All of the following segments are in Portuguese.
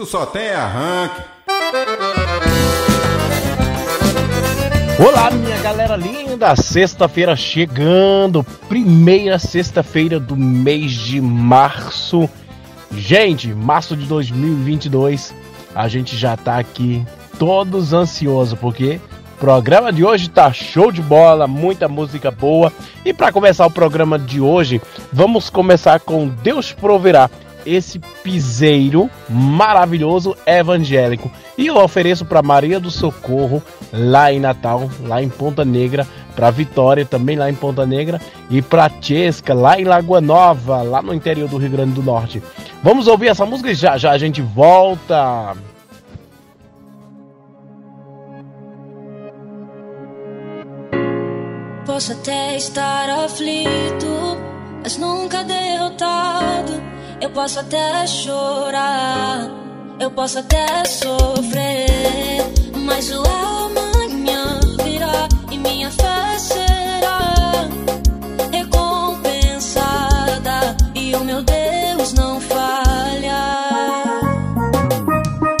Tu só tem arranque. Olá, minha galera linda! Sexta-feira chegando, primeira sexta-feira do mês de março. Gente, março de 2022, a gente já tá aqui todos ansiosos porque o programa de hoje tá show de bola, muita música boa. E para começar o programa de hoje, vamos começar com Deus proverá esse piseiro maravilhoso evangélico. E eu ofereço para Maria do Socorro, lá em Natal, lá em Ponta Negra, para Vitória, também lá em Ponta Negra, e para Chesca, lá em Lagoa Nova, lá no interior do Rio Grande do Norte. Vamos ouvir essa música e já já a gente volta. Posso até estar aflito, mas nunca derrotado. Eu posso até chorar, eu posso até sofrer, mas o amanhã virá e minha fé será recompensada e o meu Deus não falha.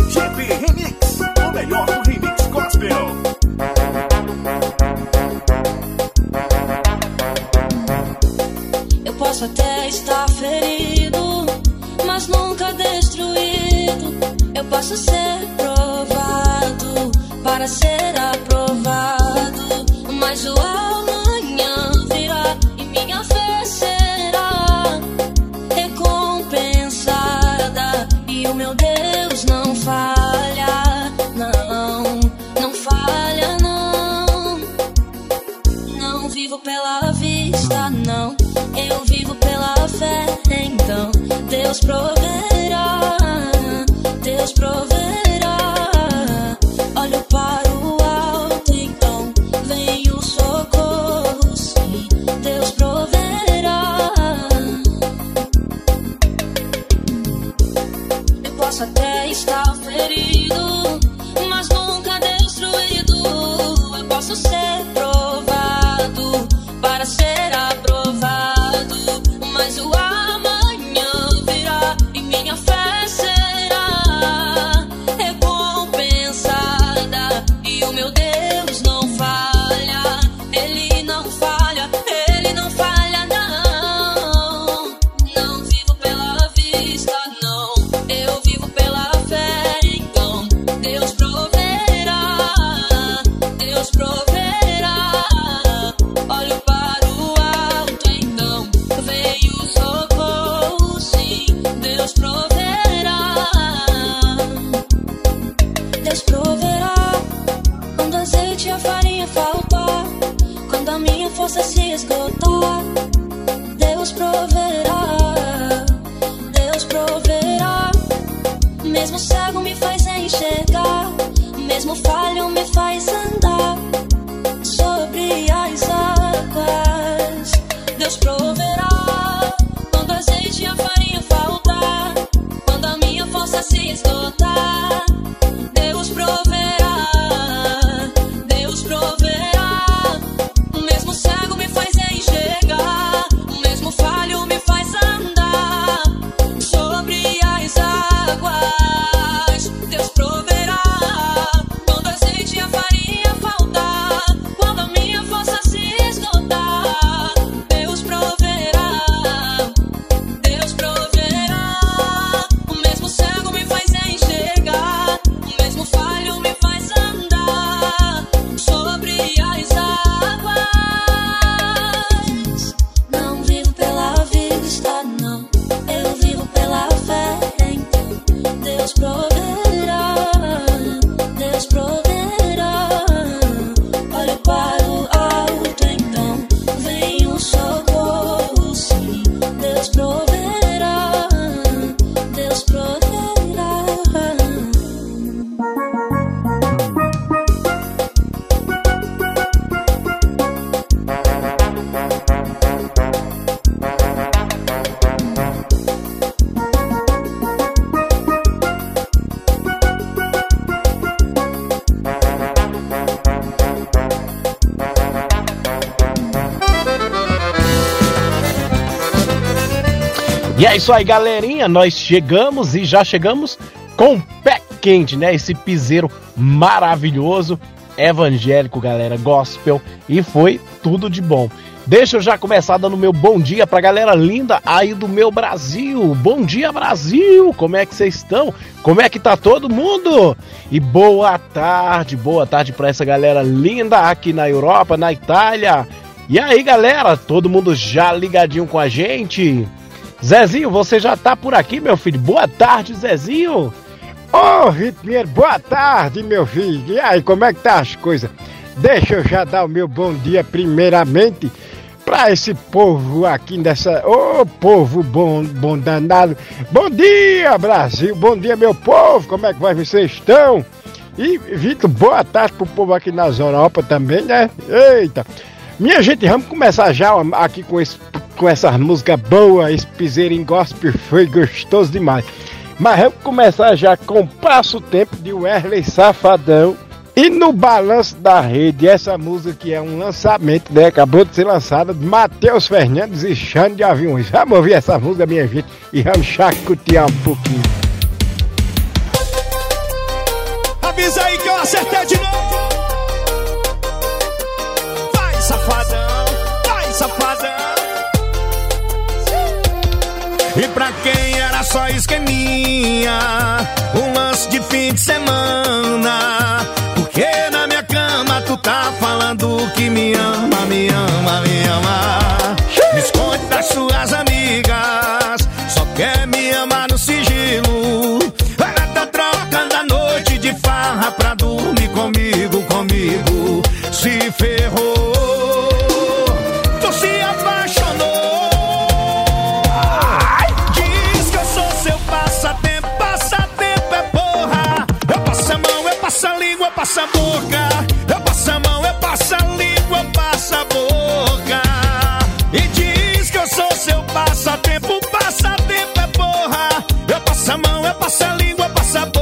JP Remix, o melhor do remix gospel. Eu posso até estar ferido, Eu posso ser provado para ser aprovado, mas o amanhã virá e minha fé será recompensada e o meu Deus não falha, não, não falha, não. Não vivo pela vista, não. Eu vivo pela fé, então Deus proverá, Deus proverá. Deus E é isso aí, galerinha. Nós chegamos e já chegamos com pé quente, né? Esse piseiro maravilhoso, evangélico, galera, gospel. E foi tudo de bom. Deixa eu já começar dando meu bom dia pra galera linda aí do meu Brasil. Bom dia, Brasil! Como é que vocês estão? Como é que tá todo mundo? E boa tarde, boa tarde pra essa galera linda aqui na Europa, na Itália. E aí, galera, todo mundo já ligadinho com a gente? Zezinho, você já tá por aqui, meu filho? Boa tarde, Zezinho! Ô, oh, Pinheiro, boa tarde, meu filho. E aí, como é que tá as coisas? Deixa eu já dar o meu bom dia primeiramente para esse povo aqui dessa. Ô, oh, povo bom, bom danado. Bom dia, Brasil. Bom dia, meu povo. Como é que vocês estão? E, Vitor, boa tarde pro povo aqui na Europa também, né? Eita! Minha gente, vamos começar já aqui com, esse, com essas músicas boas, esse piseiro em gospel foi gostoso demais. Mas vamos começar já com Passo Tempo de Wesley Safadão. E no balanço da rede, essa música que é um lançamento, né? Acabou de ser lançada de Matheus Fernandes e Xande de Aviões. Vamos ouvir essa música, minha gente, e vamos chacotear um pouquinho. Avisa aí que eu acertei de novo. Pra quem era só esqueminha, um lance de fim de semana. Porque na minha cama tu tá falando que me ama, me ama, me ama. Me esconde das suas amigas, só quer me amar no sigilo. Ela tá trocando a noite de farra pra dormir comigo, comigo. Se ferrou. Passa a boca. Eu passo a mão, eu passo a língua, eu passo a boca. E diz que eu sou seu passatempo, passatempo é porra. Eu passo a mão, eu passo a língua, eu passo a boca.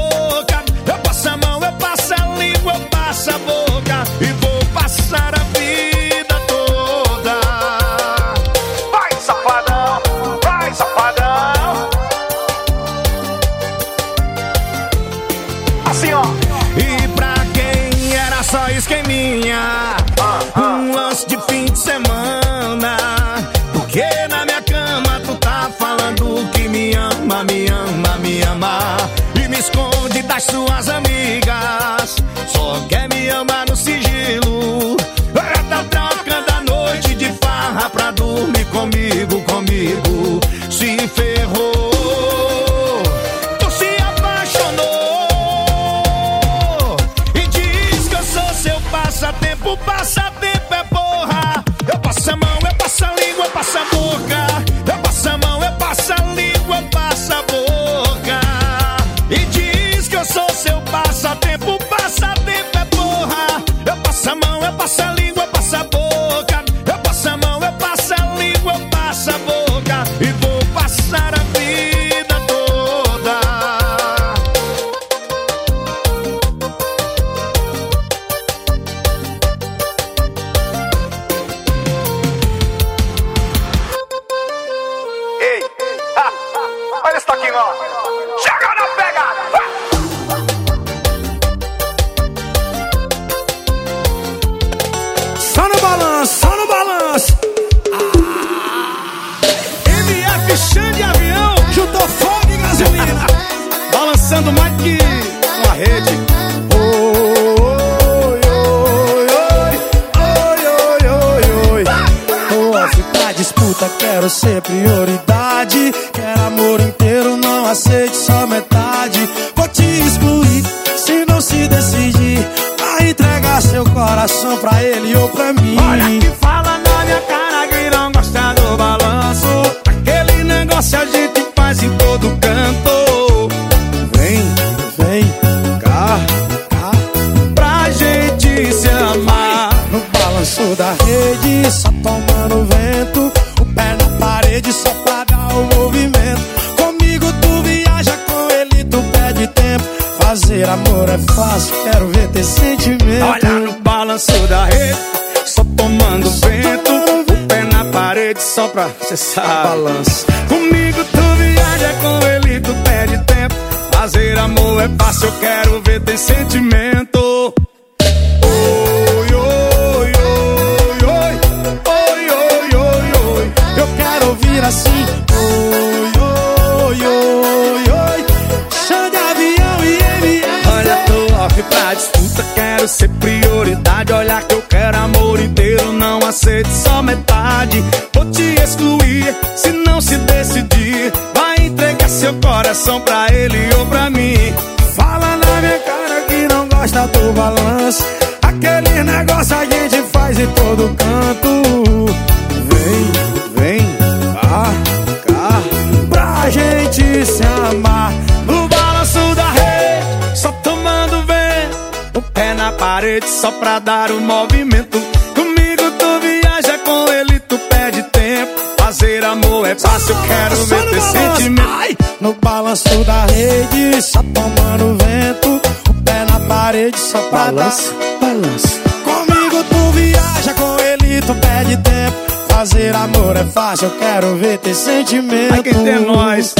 Eu quero ver ter sentimento. Ai, quem tem nós.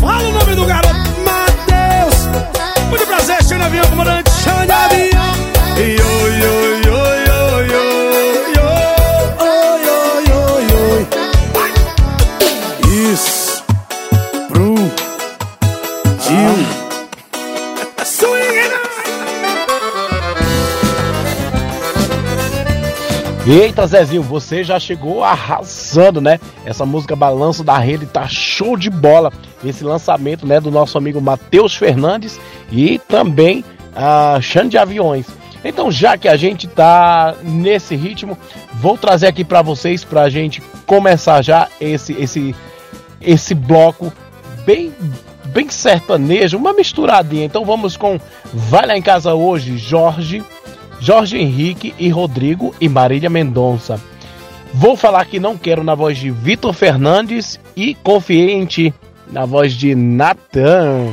Fala o nome do garoto, Matheus. Muito prazer, de avião, comandante. De avião. Eita, Zezinho, você já chegou arrasando, né? Essa música Balanço da Rede tá show de bola. Esse lançamento, né, do nosso amigo Matheus Fernandes e também a Xande de Aviões. Então, já que a gente tá nesse ritmo, vou trazer aqui para vocês pra gente começar já esse esse esse bloco bem bem sertanejo, uma misturadinha. Então vamos com Vai lá em casa hoje, Jorge, Jorge Henrique e Rodrigo e Marília Mendonça. Vou falar que não quero na voz de Vitor Fernandes e Confiei em Ti na voz de Natan.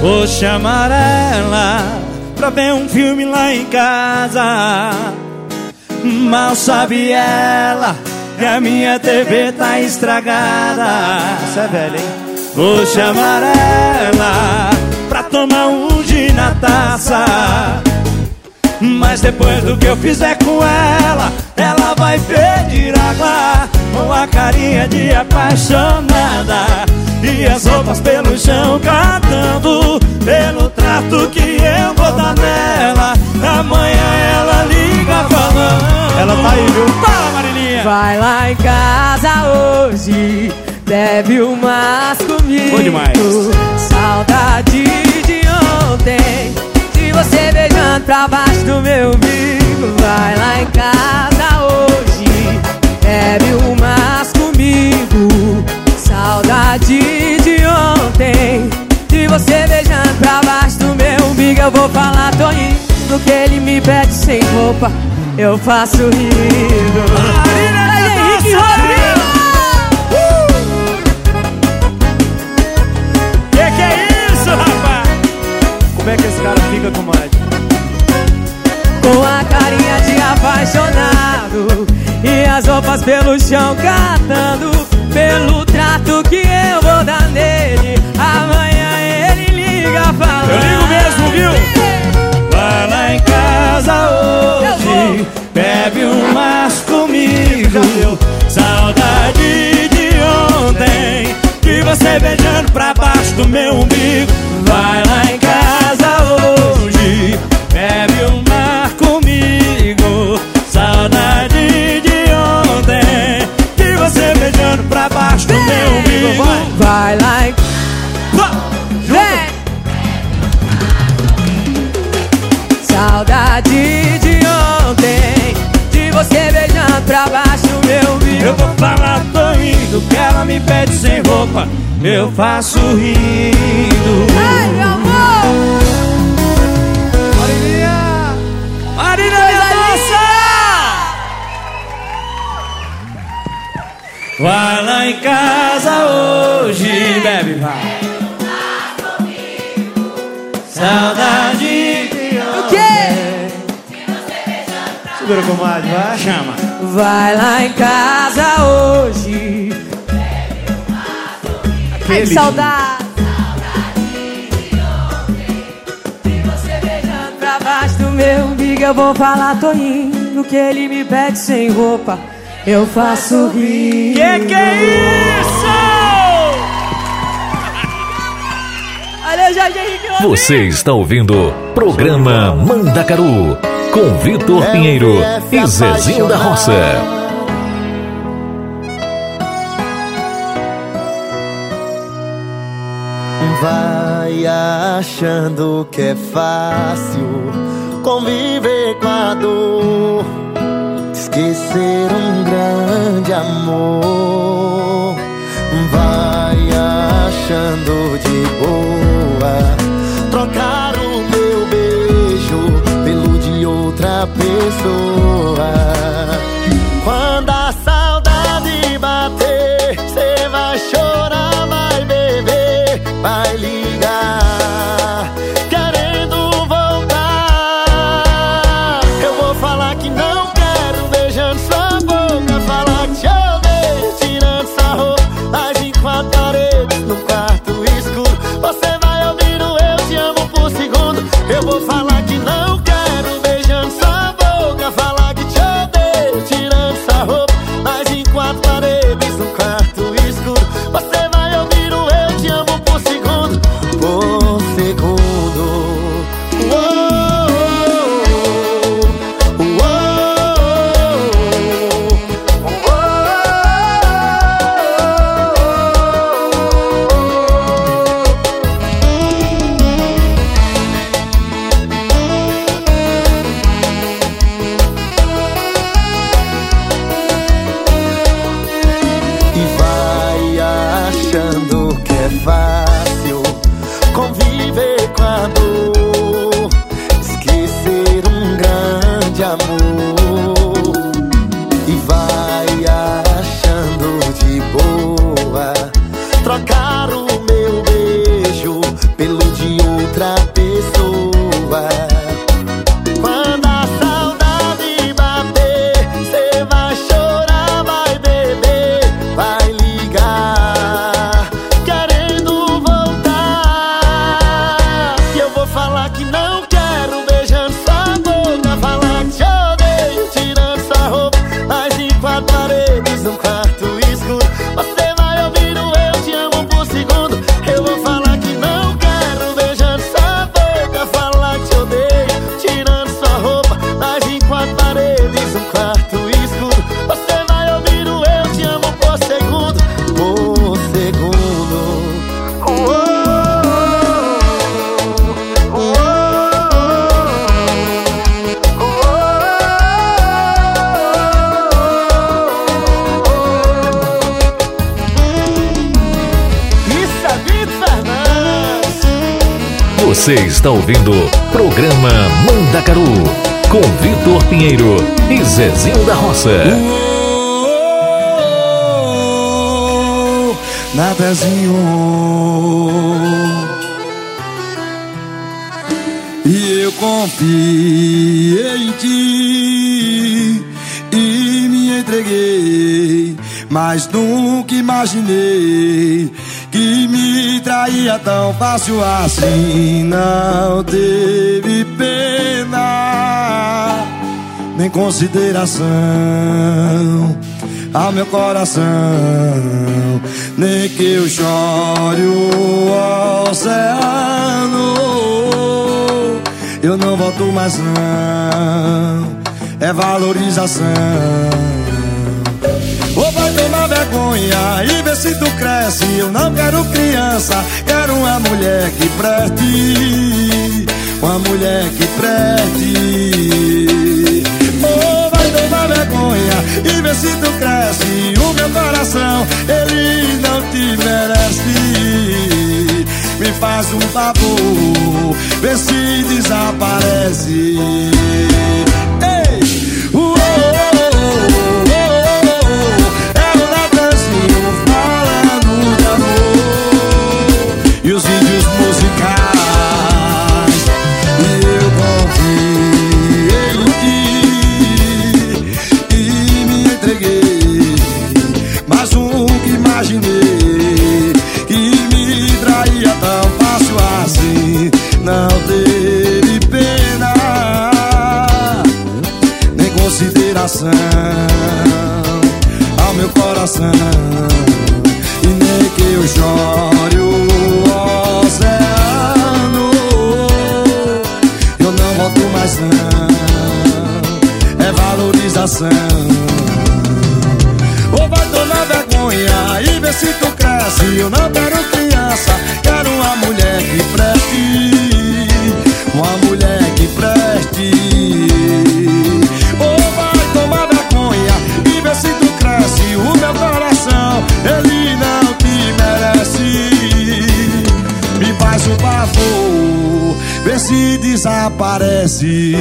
Vou chamar ela pra ver um filme lá em casa. Mal sabe ela que a minha TV tá estragada. Isso é velho, hein? Vou chamar ela pra tomar um gin na taça. Mas depois do que eu fizer com ela, ela vai pedir água com a carinha de apaixonada e as roupas pelo chão catando pelo trato que eu vou dar nela. Amanhã ela liga falando. Ela tá aí, viu? Fala, Marilinha! Vai lá em casa hoje, bebe umas comigo. Bom demais. Saudade de ontem, de você beijando pra baixo do meu umbigo. Vai lá em casa hoje, bebe umas comigo. Saudade de ontem, de você beijando pra baixo do meu umbigo. Eu vou falar, Toninho, do que ele me pede sem roupa. Eu faço rindo. Henrique Rodrigo! Como é que esse cara fica com mais? Com a carinha de apaixonado E as roupas pelo chão catando Pelo trato que eu vou dar nele Amanhã ele liga falando Eu ligo mesmo, viu? Vai lá em casa hoje, bebe umas comigo. Saudade de ontem, de você beijando pra baixo do meu umbigo. Vai lá em casa hoje, bebe uma comigo. Saudade de ontem, de você beijando pra baixo do meu umbigo. Vai, Vai lá e vai. vem Saudade de ontem De você beijando pra baixo do meu umbigo Eu vou falar, tô indo, que ela me pede sem roupa. Eu faço rindo. Ai, meu amor Vai lá em casa hoje, bebe, vai. Tá saudade que O quê? Segura, comadre, vai. Chama. Vai lá em casa hoje. Ai, que saudade. Saudade pra baixo do meu amigo, eu vou falar Toninho que ele me pede sem roupa eu faço rir. Que que é isso? Olha, Jorge Henrique. Você está ouvindo Programa Mandacaru com Vitor Pinheiro e Zezinho da Roça. Vai achando que é fácil conviver com a dor, esquecer um grande amor. Vai achando de boa trocar o meu beijo pelo de outra pessoa. Quando a saudade bater, cê vai chorar, vai beber, vai ligar, está ouvindo Programa Mandacaru com Vitor Pinheiro e Zezinho da Roça. Nadazinho E eu confiei em ti E me entreguei Mas nunca imaginei Que me traía tão fácil assim Não teve pena Nem consideração ao meu coração. Nem que eu chore o oceano, eu não volto mais não. É valorização. Tomar vergonha e ver se tu cresce. Eu não quero criança, quero uma mulher que preste. Uma mulher que preste. Ou vai tomar vergonha e ver se tu cresce. O meu coração, ele não te merece. Me faz um favor, vê se desaparece. coração, ao meu coração. E nem que eu chore o oceano, eu não volto mais não. É valorização. Ou vai tomar vergonha e vê se tu cresce. Eu não quero se desaparece.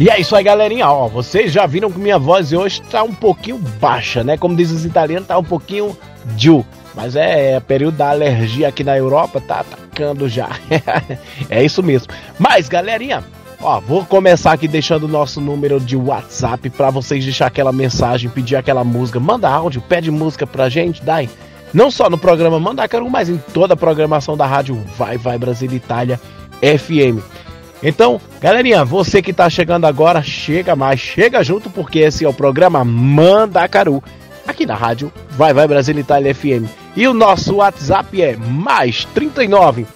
E é isso aí, galerinha. Ó, vocês já viram que minha voz hoje tá um pouquinho baixa, né? Como dizem os italianos, tá um pouquinho giù. Mas é, é período da alergia aqui na Europa, tá atacando já. é isso mesmo. Mas, galerinha, ó, vou começar aqui deixando o nosso número de WhatsApp para vocês deixar aquela mensagem, pedir aquela música. Manda áudio, pede música pra gente, dai. Não só no programa Mandacaru, mas em toda a programação da rádio Vai Vai Brasil Itália FM. Então, galerinha, você que tá chegando agora, chega mais, chega junto, porque esse é o programa Mandacaru, aqui na rádio Vai Vai Brasil Itália FM. E o nosso WhatsApp é mais 39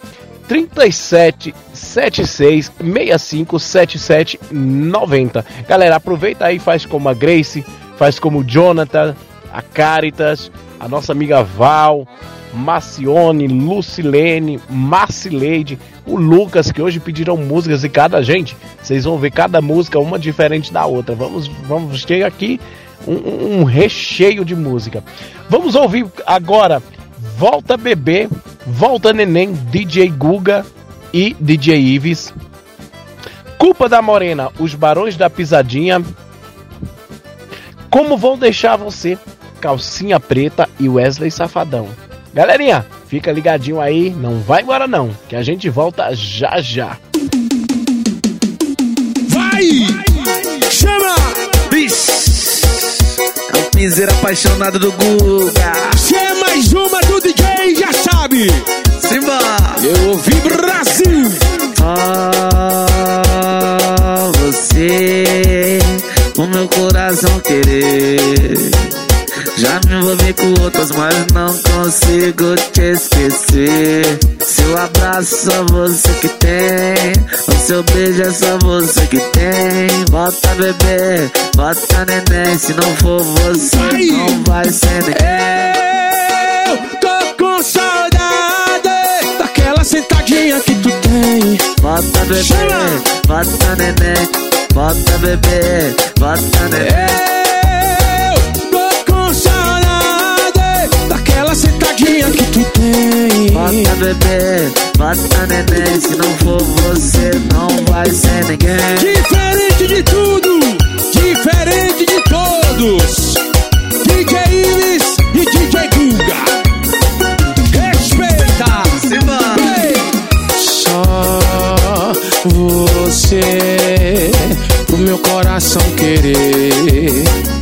37 76 65 77 90. Galera, aproveita aí, faz como a Grace, faz como o Jonathan, a Caritas, a nossa amiga Val, Macione, Lucilene, Marcileide, o Lucas, que hoje pediram músicas e cada gente, vocês vão ver cada música uma diferente da outra. Vamos, vamos ter aqui um, um recheio de música. Vamos ouvir agora Volta Bebê, Volta Neném, DJ Guga e DJ Ives. Culpa da Morena, Os Barões da Pisadinha. Como vão deixar você? Calcinha Preta e Wesley Safadão. Galerinha, fica ligadinho aí, não vai embora não, que a gente volta já já. Vai! Chama! É o piseiro apaixonado do Guga. Se é mais uma do DJ, já sabe. Simba! Eu ouvi Brasil! Ah, você, o meu coração querer. Já me envolvi com outras, mas não consigo te esquecer. Seu abraço só você que tem. O seu beijo é só você que tem. Volta bebê, volta neném. Se não for você, não vai ser ninguém. Eu tô com saudade daquela sentadinha que tu tem. Volta bebê, volta neném. Volta bebê, volta neném. Sentadinha que tu tem. Bota bebê, bota neném. Se não for você, não vai ser ninguém. Diferente de tudo, diferente de todos. DJ Ives e DJ Guga. Respeita! Ei! Só você pro meu coração querer.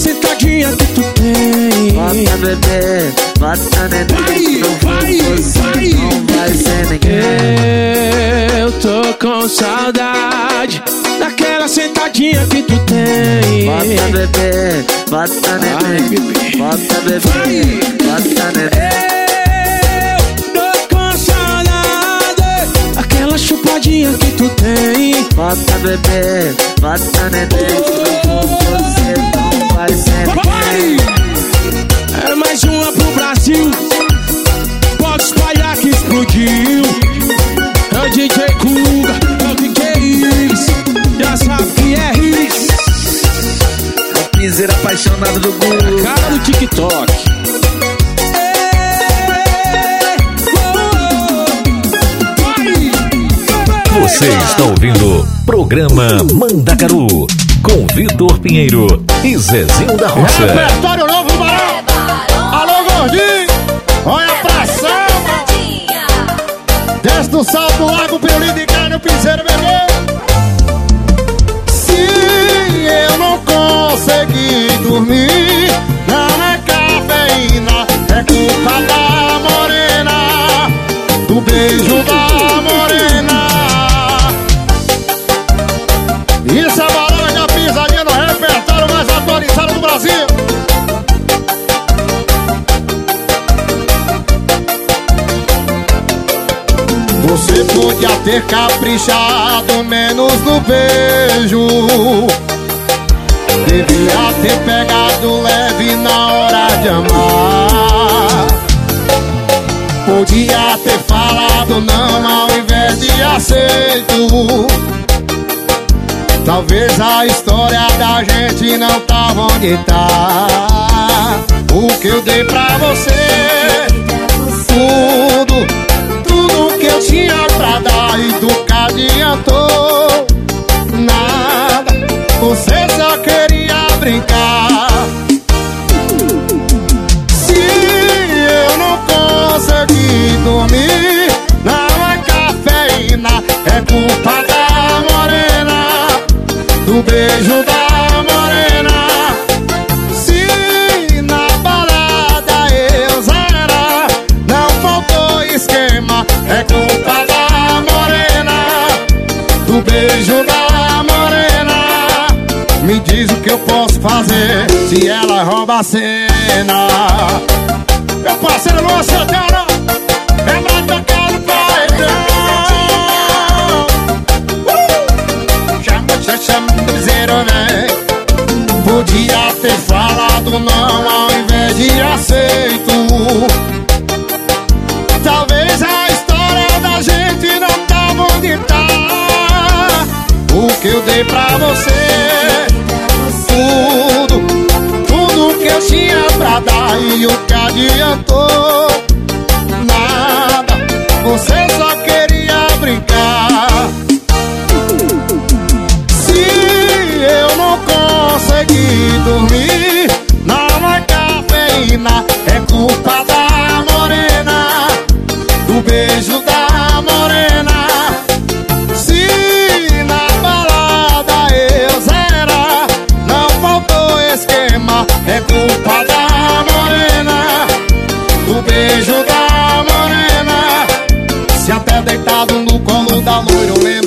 Sentadinha que tu tem. Bota bebê, bota neném. Se não for você, não vai ser ninguém. Eu tô com saudade daquela sentadinha que tu tem. Bota bebê, bota neném. Bota bebê, bota neném. Eu tô com saudade Aquela chupadinha que tu tem. Bota bebê, bota neném. Não for você, não vai É mais uma pro Brasil. Pode espalhar que explodiu. É o DJ Kuga, é o DJ Iris. Já sabe que é Riz. É o piseiro apaixonado do Guga. Cara do TikTok. Você está ouvindo Programa Mandacaru com Vitor Pinheiro e Zezinho da Roça. Repertório novo do Barão. Alô, gordinho. Olha pra samba. Desce do salto, lago, pirulito de carne, o piseiro vermelho. Se eu não conseguir dormir, não é cafeína, é culpa da podia ter caprichado menos no beijo. Devia ter pegado leve na hora de amar. Podia ter falado não ao invés de aceito. Talvez a história da gente não tava onde tá. O que eu dei pra você, tudo, tinha pra dar e do que adiantou. Nada, você só queria brincar. Se eu não conseguir dormir, não é cafeína, é culpa da morena do beijo da morena. Se na balada eu zera, não faltou esquema, é culpa beijo da morena. Me diz o que eu posso fazer se ela rouba a cena. Meu parceiro Luan Santana, é pra tocar no paredão. Chama, chama, chama piseiro, vem. Podia ter falado não ao invés de aceito. O que eu dei pra você, tudo, tudo que eu tinha pra dar e o que adiantou. Nada, você só queria brincar. Se eu não conseguir dormir, não é cafeína, é culpa da morena, do beijo da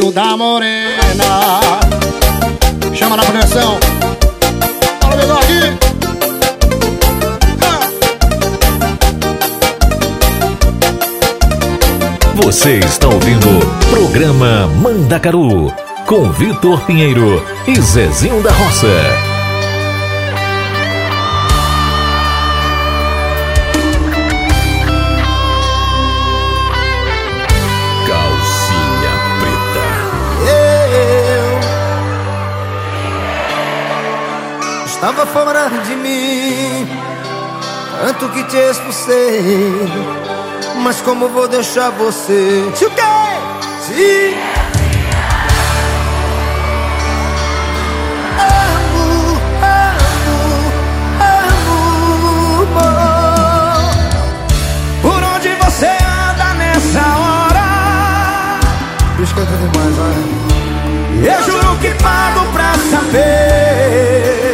lembro da morena. Chama na pressão. Fala, meu aqui. Você está ouvindo Programa Mandacaru com Vitor Pinheiro e Zezinho da Roça. Eu estava fora de mim, tanto que te expulsei. Mas como vou deixar você? Se o quê? Se amo, amo, amo. Por onde você anda nessa hora? Esquenta demais, vai. Eu juro que pago pra saber.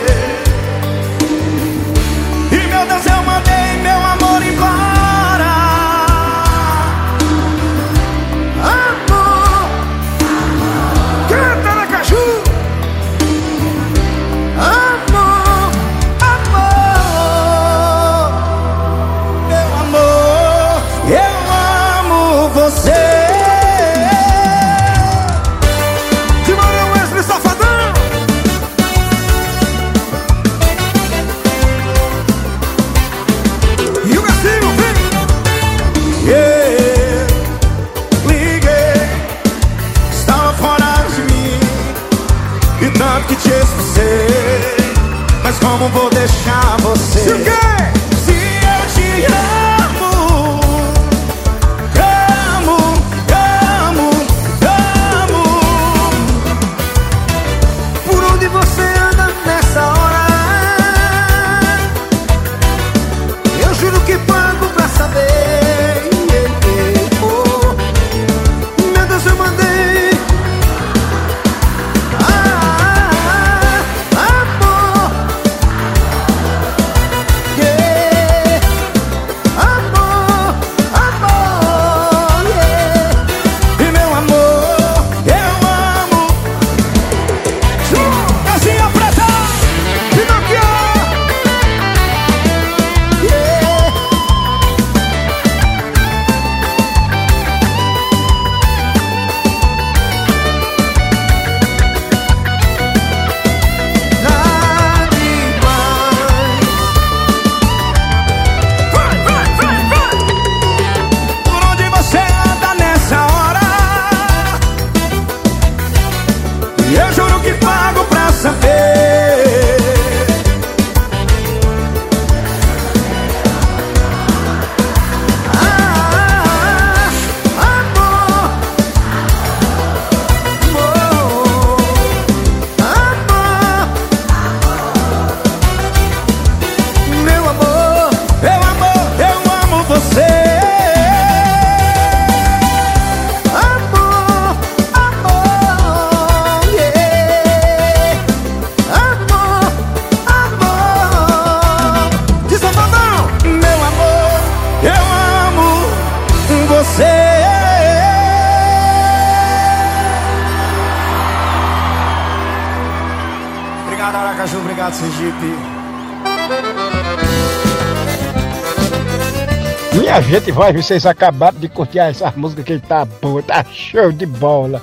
Gente, vai, vocês acabaram de curtir essa música que tá boa, tá show de bola.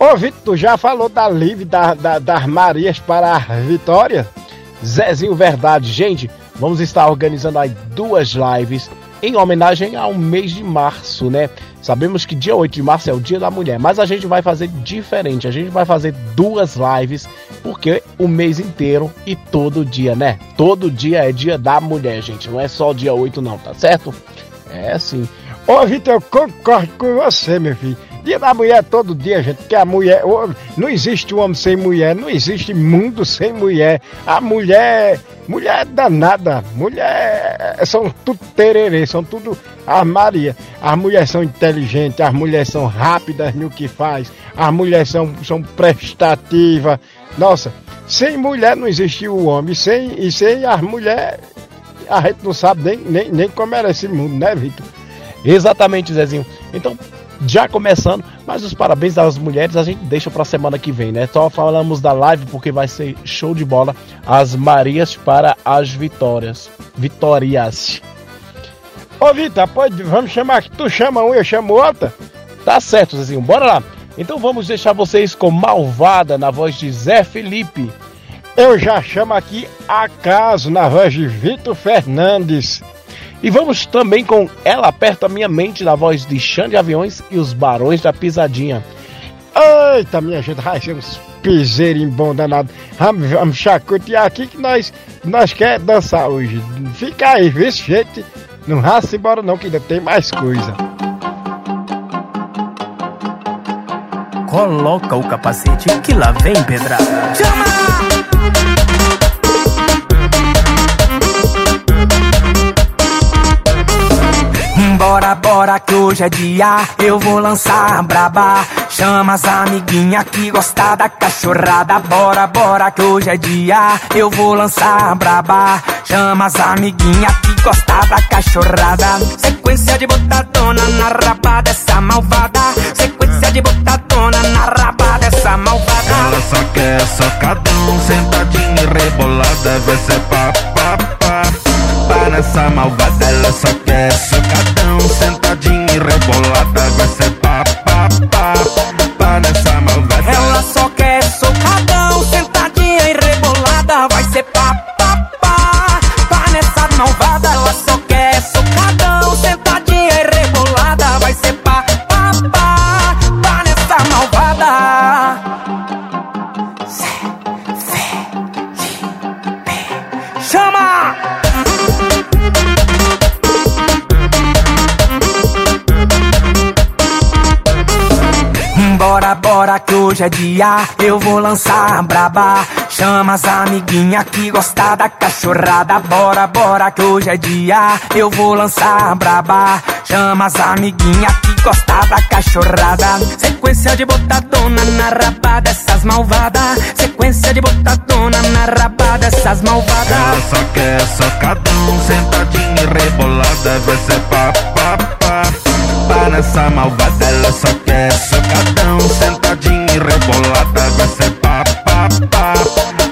Ô Vitor, tu já falou da live da, da, das Marias para a Vitória? Zezinho Verdade, gente, vamos estar organizando aí duas lives em homenagem ao mês de março, né? Sabemos que dia 8 de março é o dia da mulher, mas a gente vai fazer diferente. A gente vai fazer duas lives, porque o mês inteiro e todo dia, né? Todo dia é dia da mulher, gente. Não é só dia 8, não, tá certo? É sim. Ô, Vitor, eu concordo com você, meu filho. Dia da mulher é todo dia, gente, porque a mulher. Não existe homem sem mulher, não existe mundo sem mulher. A mulher. Mulher é danada. Mulher. São tudo tererê, são tudo armaria. As mulheres são inteligentes, as mulheres são rápidas no que faz, as mulheres são, são prestativas. Nossa, sem mulher não existe o homem, sem, e sem as mulheres. A gente não sabe nem, nem, nem como era esse mundo, né, Vitor? Exatamente, Zezinho. Então, já começando, mas os parabéns às mulheres a gente deixa pra semana que vem, né? Só falamos da live porque vai ser show de bola as Marias para as vitórias. Vitórias. Ô Vitor, pode, vamos chamar aqui. Tu chama um, eu chamo outra. Tá certo, Zezinho, bora lá. Então vamos deixar vocês com Malvada na voz de Zé Felipe. Eu já chamo aqui Acaso na voz de Vitor Fernandes. E vamos também com Ela Aperta Minha Mente na voz de Xande Aviões e os Barões da Pisadinha. Eita, minha gente, vai ser uns piseirinhos bom danado. Vamos, vamos chacotear aqui que nós, nós quer dançar hoje. Fica aí, se gente. Não raça embora não, que ainda tem mais coisa. Coloca o capacete que lá vem pedrada. Bora, bora que hoje é dia, eu vou lançar braba. Chama as amiguinha que gosta da cachorrada. Bora, bora que hoje é dia, eu vou lançar braba. Chama as amiguinha que gosta da cachorrada. Sequência de botadona na raba dessa malvada. Sequência de botadona na raba dessa malvada. Ela só quer socadão, sentadinha e rebolada, vai ser pá, pá, pá. Pá nessa malvada, ela só quer socadão, sentadinha e hoje é dia, eu vou lançar braba. Chama as amiguinha que gosta da cachorrada. Bora, bora que hoje é dia, eu vou lançar braba. Chama as amiguinha que gosta da cachorrada. Sequência de botadona na raba dessas malvadas. Sequência de botadona na raba dessas malvadas. Ela só quer socadão, sentadinha e rebolada, vai ser pá, pá, pá. Pá nessa malvada, ela só quer socadão, sentadinha e rebolada, vai ser pá, pá, pá.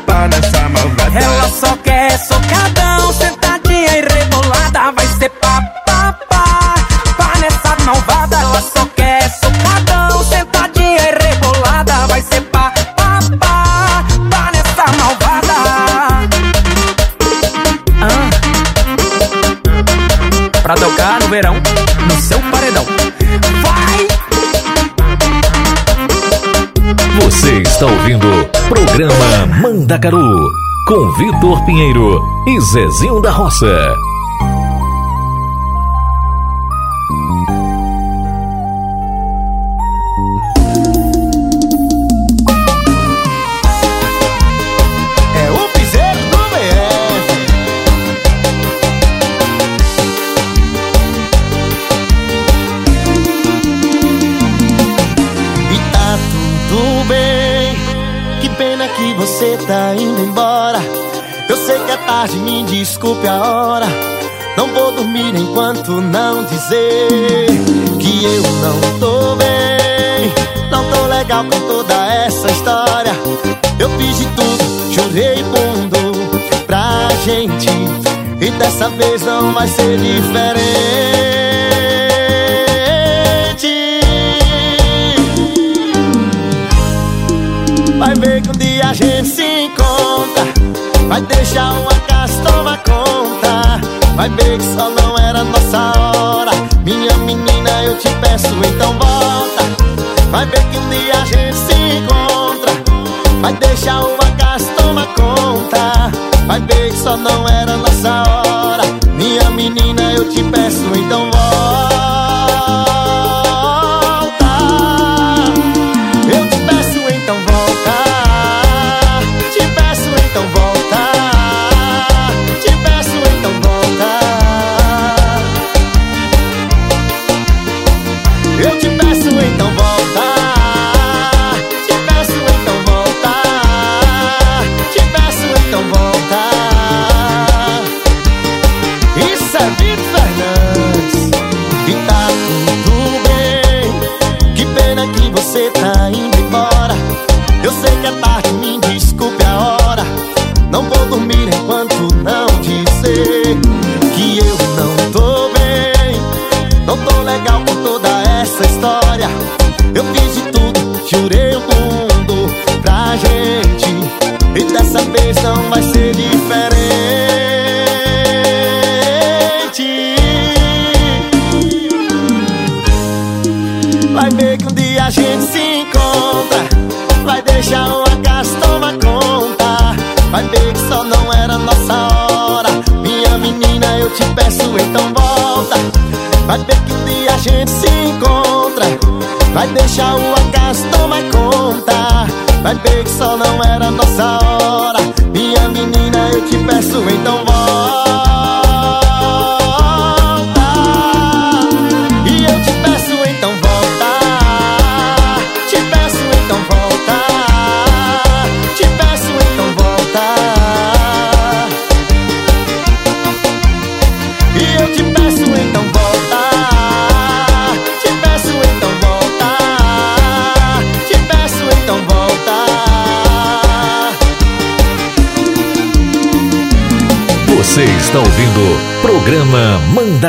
Pá nessa malvada. Ela só quer socadão, sentadinha e rebolada. Vai ser pá, pá, pá. Pá nessa malvada. Ela só quer socadão, sentadinha e rebolada. Vai ser pá, pá, pá. Pá nessa malvada. Ah. Pra tocar no verão, ouvindo Programa Mandacaru com Vitor Pinheiro e Zezinho da Roça. É tarde, me desculpe a hora. Não vou dormir enquanto não dizer que eu não tô bem. Não tô legal com toda essa história. Eu fiz de tudo, chorei fundo. dessa vez não vai ser diferente. Vai ver que um dia a gente se encontra. Vai deixar uma casa tomar conta. Vai ver que só não era nossa hora. Minha menina, eu te peço, então volta. Vai ver que um dia a gente se encontra. Vai deixar uma casa tomar conta. Vai ver que só não era nossa hora. Minha menina, eu te peço, então volta.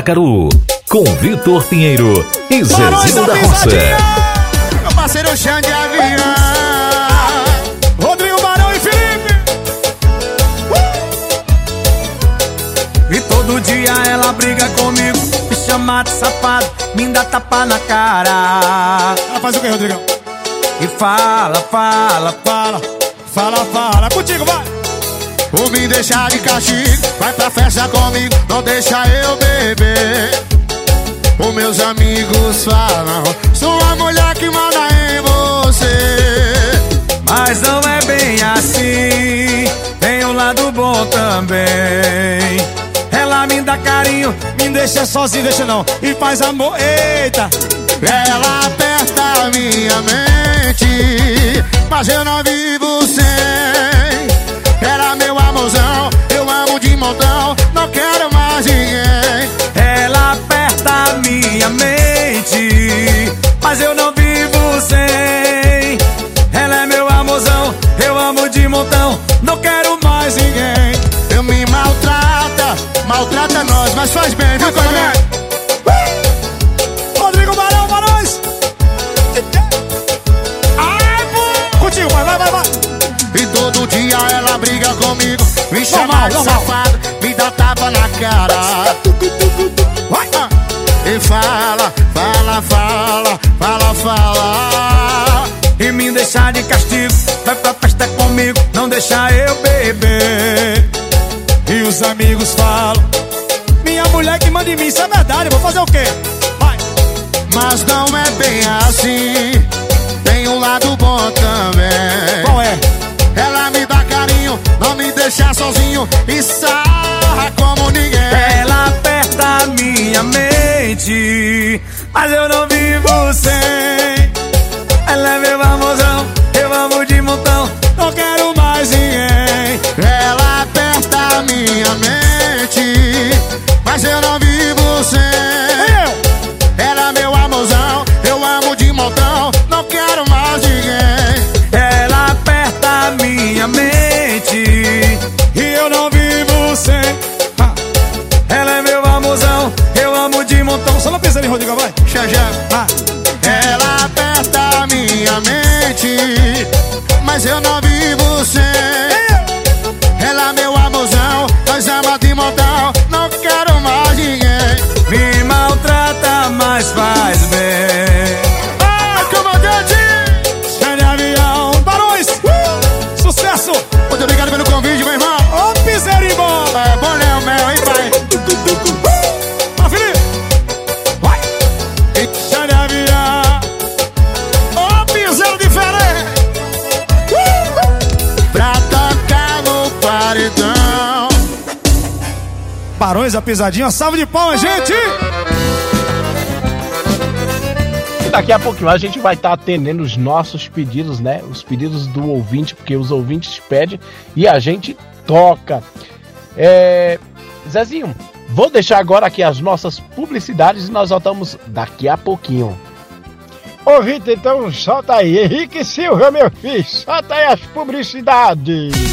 Mandacaru com Vitor Pinheiro e Zezinho da Roça. Meu parceiro Xande Avião Rodrigo Barão e Felipe. E todo dia ela briga comigo, me chama de safado, me dá tapa na cara. Ela faz o que, Rodrigão? E fala, fala, fala, Fala, fala, contigo, vai ou me deixar de castigo, vai pra festa comigo, não deixa eu beber. Os meus amigos falam, sou a mulher que manda em você. Mas não é bem assim, tem um lado bom também. Ela me dá carinho, me deixa sozinho, deixa não, e faz amor, eita. Ela aperta a minha mente, mas eu não vivo. Amorzão, eu amo de montão, não quero mais ninguém. Ela aperta a minha mente, mas eu não vivo sem. Ela é meu amorzão, eu amo de montão, não quero mais ninguém. Eu me maltrata, maltrata nós, mas faz bem, viu, colega? Comigo, me chama de safado, me dá tapa na cara. E fala, fala, fala, fala, fala. E me deixa de castigo, vai pra festa comigo, não deixa eu beber. E os amigos falam Minha mulher que manda em mim, isso é verdade, eu vou fazer o quê? Vai Mas não é bem assim, eu não A pisadinha, salve de palmas, gente! Daqui a pouquinho a gente vai estar atendendo os nossos pedidos, né? Os pedidos do ouvinte, porque os ouvintes pedem e a gente toca. É... Zezinho, vou deixar agora aqui as nossas publicidades e nós voltamos daqui a pouquinho. Ô, Vitor, então solta aí. Henrique Silva, meu filho, solta aí as publicidades.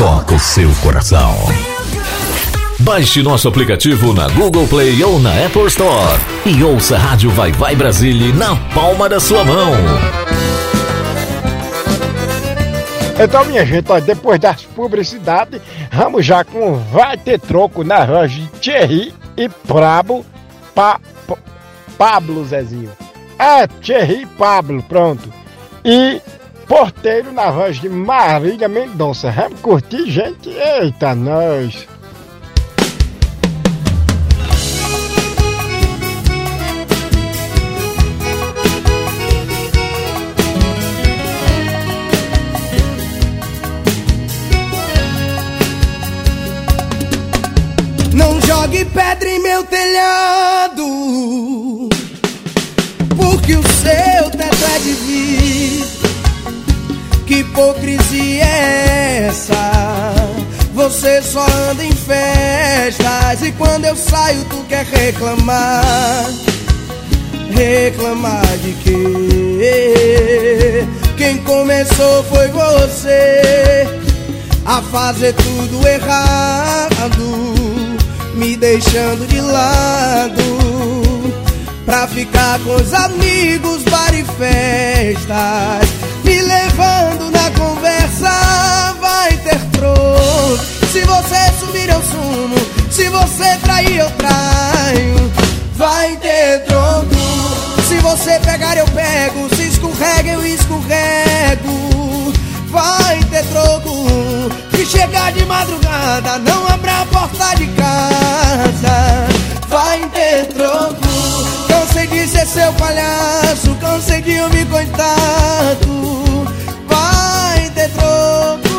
toca o seu coração. Baixe nosso aplicativo na Google Play ou na Apple Store e ouça a Rádio Vai Vai Brasília na palma da sua mão. Então, minha gente, depois das publicidades, vamos já com Vai Ter Troco na de Thierry e Prabo, pa, pa, Pablo Zezinho. É, Thierry Pablo, pronto. E Porteiro na voz de Marília Mendonça. Vamos curtir, gente? Eita, nós! Não jogue pedra em meu telhado, porque o seu teto é de vidro. Que hipocrisia é essa? Você só anda em festas e quando eu saio tu quer reclamar. Reclamar de quê? Quem começou foi você a fazer tudo errado, me deixando de lado pra ficar com os amigos, bar e festas, me levando na conversa. Vai ter troco. Se você sumir, eu sumo. Se você trair, eu traio. Vai ter troco. Se você pegar, eu pego. Se escorrega, eu escorrego. Vai ter troco. Se chegar de madrugada, não abra a porta de casa. Vai ter troco. Cansei ser seu palhaço, cansei de ouvir coitado. Vai ter troco.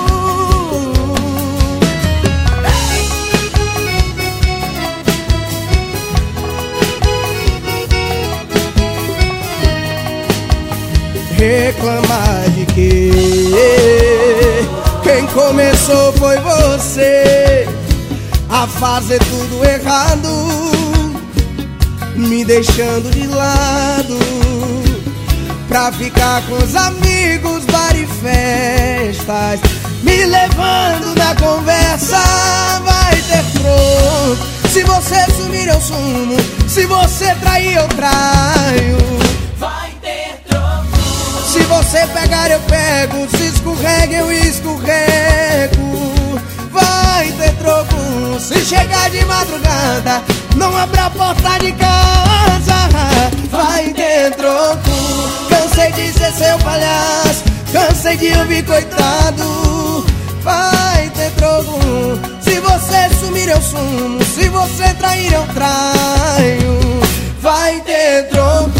Reclamar de quê? Quem começou foi você a fazer tudo errado me deixando de lado pra ficar com os amigos, bar e festas, me levando na conversa. Vai ter troco. Se você sumir, eu sumo. Se você trair, eu traio. Vai ter troco. Se você pegar, eu pego. Se escorrega, eu escorrego. Vai ter troco. Se chegar de madrugada, não abra a porta de casa. Vai ter troco. Cansei de ser seu palhaço. Cansei de ouvir coitado. Vai ter troco. Se você sumir, eu sumo. Se você trair, eu traio. Vai ter troco.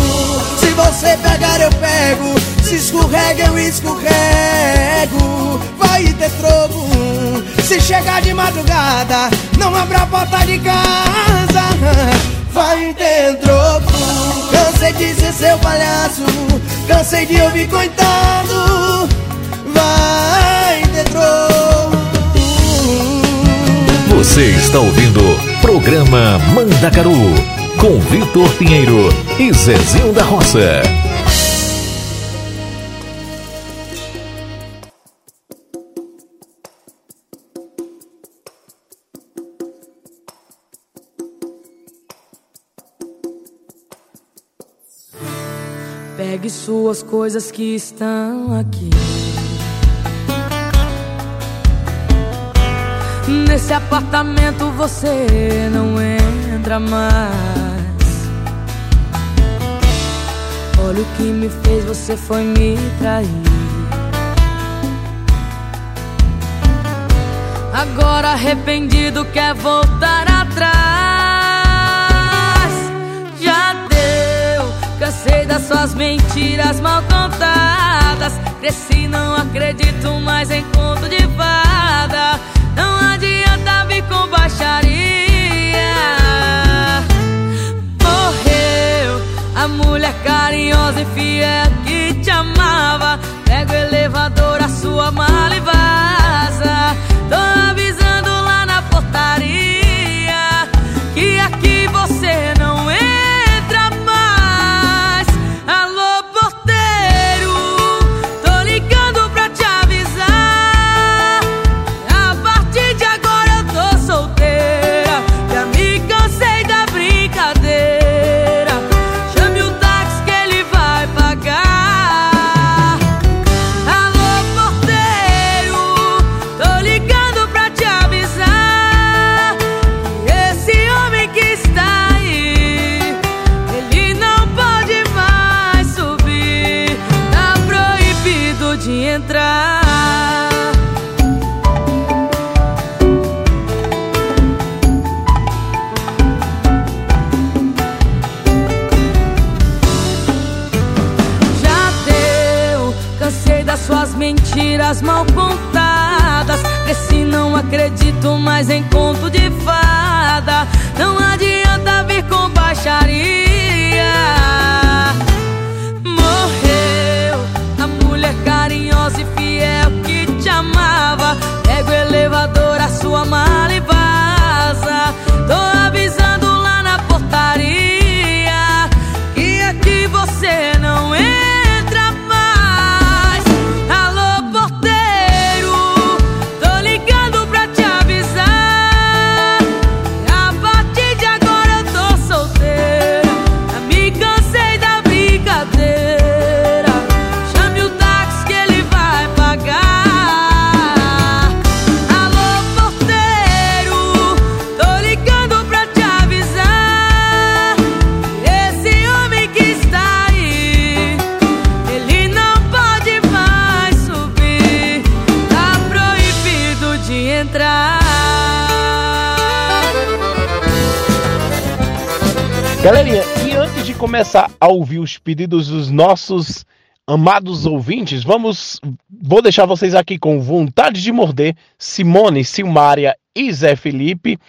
Se você pegar, eu pego. Se escorrega eu escorrego Vai ter troco Se chegar de madrugada Não abra a porta de casa. Vai ter troco Cansei de ser seu palhaço Cansei de ouvir coitado. Vai ter troco Você está ouvindo Programa Mandacaru com Vitor Pinheiro e Zezinho da Roça. Pegue suas coisas que estão aqui. Nesse apartamento você não entra mais. Olha o que me fez, você foi me trair. Agora arrependido quer voltar atrás. Cansei das suas mentiras mal contadas. Cresci, não acredito mais em conto de fada. Não adianta vir com baixaria. Morreu a mulher carinhosa e fiel que te amava. Pega o elevador, mentiras mal contadas. Cresci, não acredito mais em conto de fada. Não adianta vir com baixaria. Morreu a mulher carinhosa e fiel que te amava. Pega o elevador, a sua mala e vaza. Tô avisando lá na portaria que aqui você não entra Galerinha, e antes de começar a ouvir os pedidos dos nossos amados ouvintes, vamos. Vou deixar vocês aqui com vontade de morder Simone, Silmária e Zé Felipe.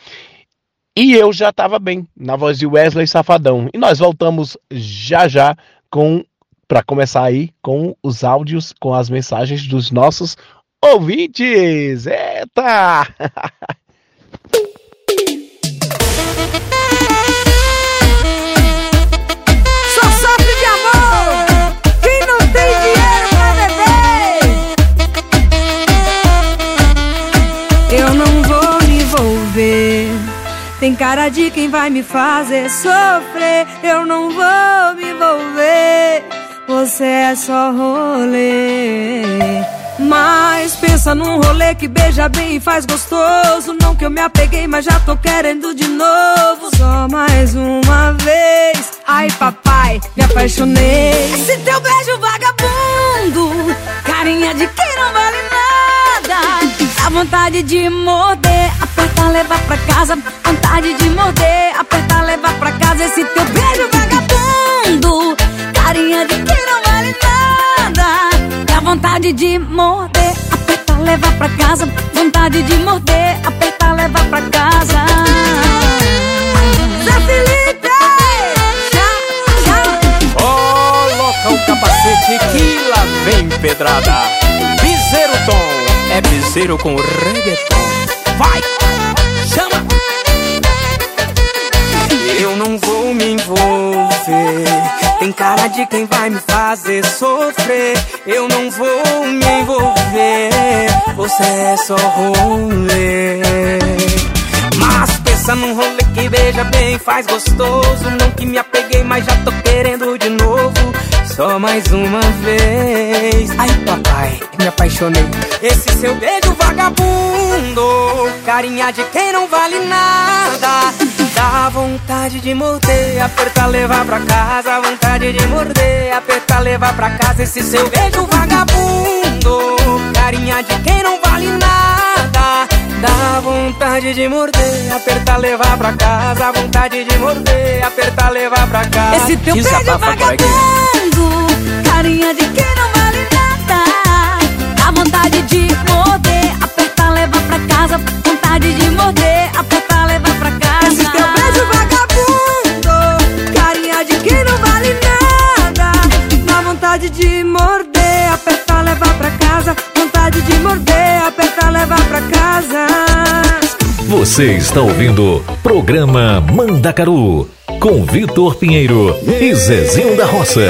E eu já tava bem, na voz de Wesley Safadão. E nós voltamos já já com. Para começar aí com os áudios, com as mensagens dos nossos ouvintes. Eita! Tem cara de quem vai me fazer sofrer. Eu não vou me envolver. Você é só rolê. Mas pensa num rolê que beija bem e faz gostoso. Não que eu me apeguei, mas já tô querendo de novo. Só mais uma vez. Ai, papai, me apaixonei. Esse teu beijo vagabundo, carinha de quem não vale nada. Dá vontade de morder, apertar, levar pra casa. Vontade de morder, apertar, levar pra casa. Esse teu beijo vagabundo, carinha de quem não vale nada. vontade de morder, apertar, levar pra casa. Vontade de morder, apertar, levar pra casa. Zé Felipe! Já, já. Coloca o capacete que lá vem pedrada. Piseiro Tom, é piseiro com reggaeton. Vai, chama! Eu não vou me envolver. Tem cara de quem vai me fazer sofrer. Eu não vou me envolver. Você é só rolê. Mas pensa num rolê que beija bem, faz gostoso. Não que me apeguei, mas já tô querendo de. Só mais uma vez. Ai, papai, me apaixonei. Esse seu beijo vagabundo. Carinha de quem não vale nada. Dá vontade de morder, apertar, levar pra casa. Vontade de morder, apertar, levar pra casa. Esse seu beijo vagabundo. Carinha de quem não vale nada. Dá vontade de morder, apertar, levar pra casa. Vontade de morder, apertar, levar pra casa. Esse teu beijo Desabafa aqui. Carinha de quem não vale nada. Dá vontade de morder, apertar, levar pra casa. Vontade de morder, apertar, levar pra casa. Esse teu beijo vagabundo, carinha de quem não vale nada. Dá vontade de morder, apertar, levar pra casa. Vontade de morder, apertar, levar pra casa. Você está ouvindo programa Mandacaru com Vitor Pinheiro e Zezinho da Roça.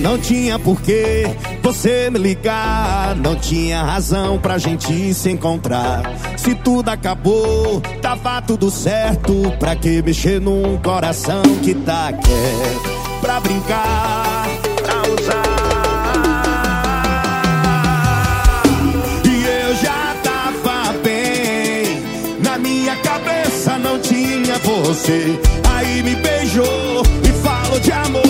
Não tinha porquê você me ligar, não tinha razão pra gente se encontrar. Se tudo acabou, tava tudo certo. Pra que mexer num coração que tá quieto? Pra brincar, você. Aí me beijou e falou de amor.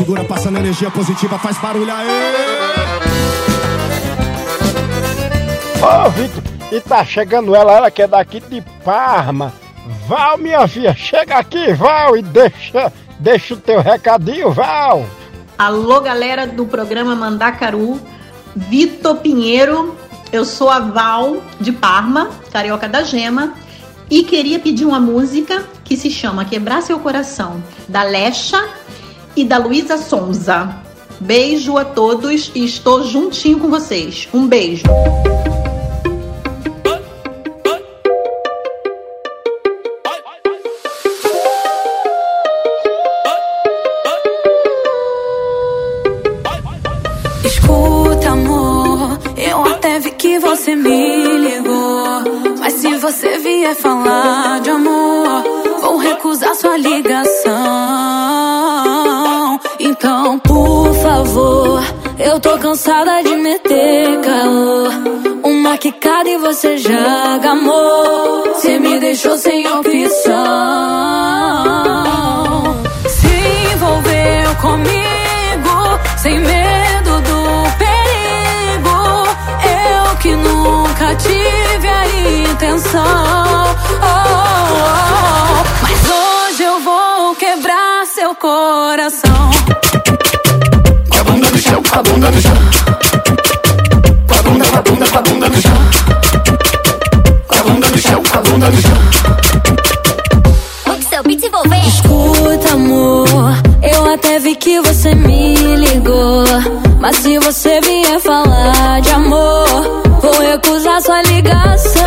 Segura, passando energia positiva, faz barulho aí. Ô, Vitor, e tá chegando ela, ela que é daqui de Parma. Val, minha filha, chega aqui, Val, e deixa, deixa o teu recadinho, Val. Alô, galera do programa Mandacaru, Vitor Pinheiro, eu sou a Val de Parma, carioca da Gema, e queria pedir uma música que se chama Quebrar Seu Coração, da Lecha e da Luísa Sonza. Beijo a todos e estou juntinho com vocês. Um beijo. você joga, amor. Você me deixou sem opção. Se envolveu comigo, sem medo do perigo. Eu que nunca tive a intenção. Oh, oh, oh. Mas hoje eu vou quebrar seu coração. Com a bunda no chão, com a bunda no chão. Bunda no chão. seu beat envolver. Escuta, amor, eu até vi que você me ligou. Mas se você vier falar de amor, vou recusar sua ligação.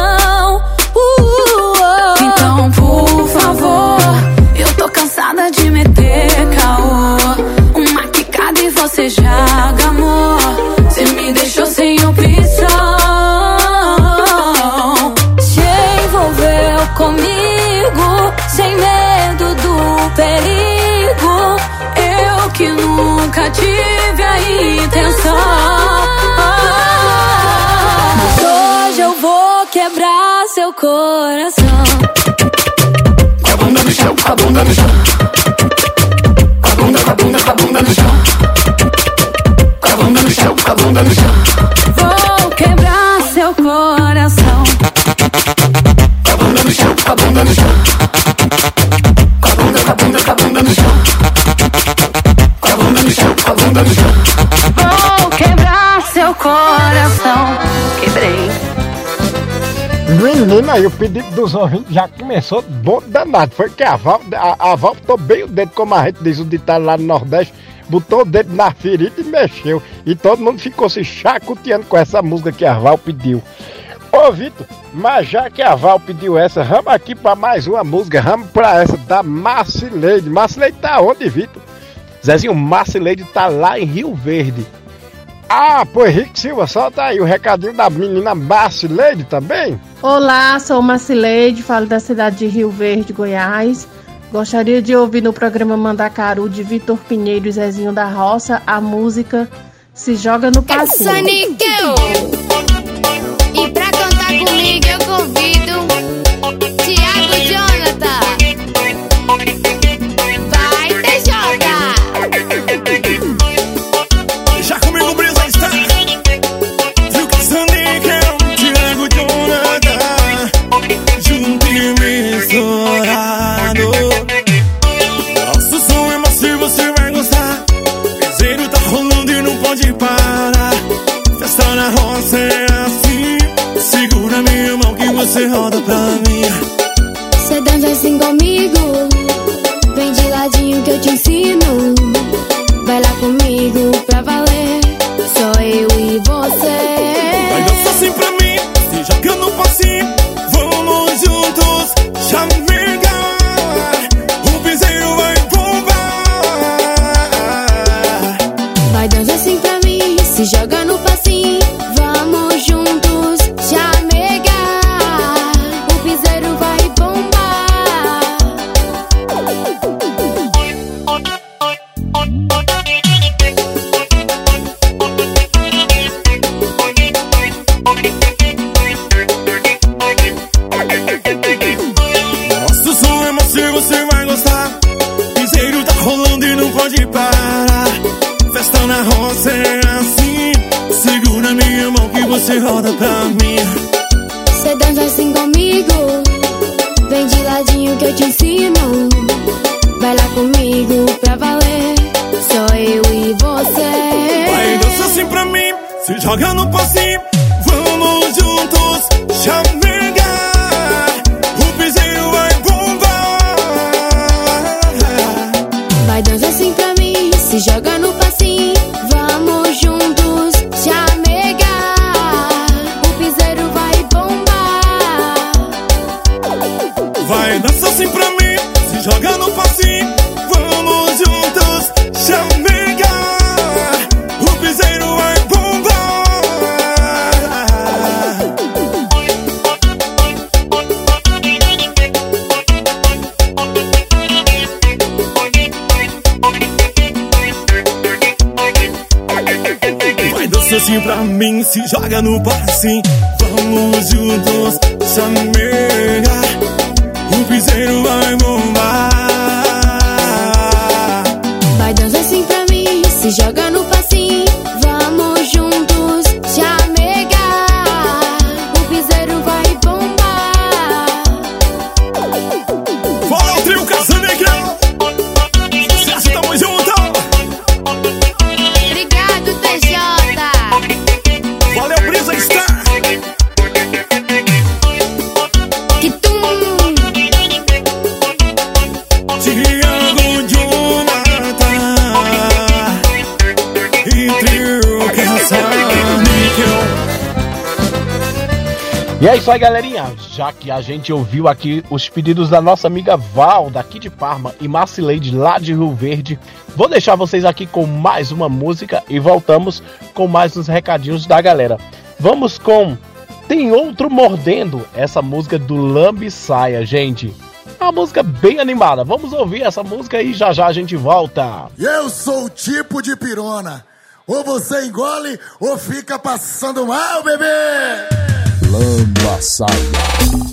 Coração. Com a bunda no chão, com a bunda no chão. Com a bunda, com a bunda, com a bunda no chão. Com a bunda no chão, com a bunda no chão. Vou quebrar seu coração. Menino, aí o pedido dos ouvintes já começou bom danado. Foi que a Val, a, a Val botou bem o dedo, como a gente diz o ditado lá no Nordeste, botou o dedo na ferida e mexeu. E todo mundo ficou se chacoteando com essa música que a Val pediu. Ô Vitor, mas já que a Val pediu essa, vamos aqui pra mais uma música, vamos pra essa da Marcileide. Marcileide tá onde, Vitor? Zezinho, Marcileide tá lá em Rio Verde. Ah, pois Rick Silva, solta aí o recadinho da menina Marcileide também. Olá, sou Marcileide, falo da cidade de Rio Verde, Goiás. Gostaria de ouvir no programa Mandacaru de Vitor Pinheiro e Zezinho da Roça a música Se Joga no Passinho. Soniqueu! E pra cantar comigo eu convido Tiago Jonathan. Você roda pra mim. Cê dança assim comigo. Vem de ladinho que eu te ensino se joga no se joga no passinho isso aí, galerinha. Já que a gente ouviu aqui os pedidos da nossa amiga Val, daqui de Parma, e Marcileide, lá de Rio Verde, vou deixar vocês aqui com mais uma música e voltamos com mais uns recadinhos da galera. Vamos com Tem Outro Mordendo, essa música do Lambi Saia, gente. Uma música bem animada. Vamos ouvir essa música e já já a gente volta. Eu sou o tipo de pirona. Ou você engole ou fica passando mal, bebê. Lamba saia.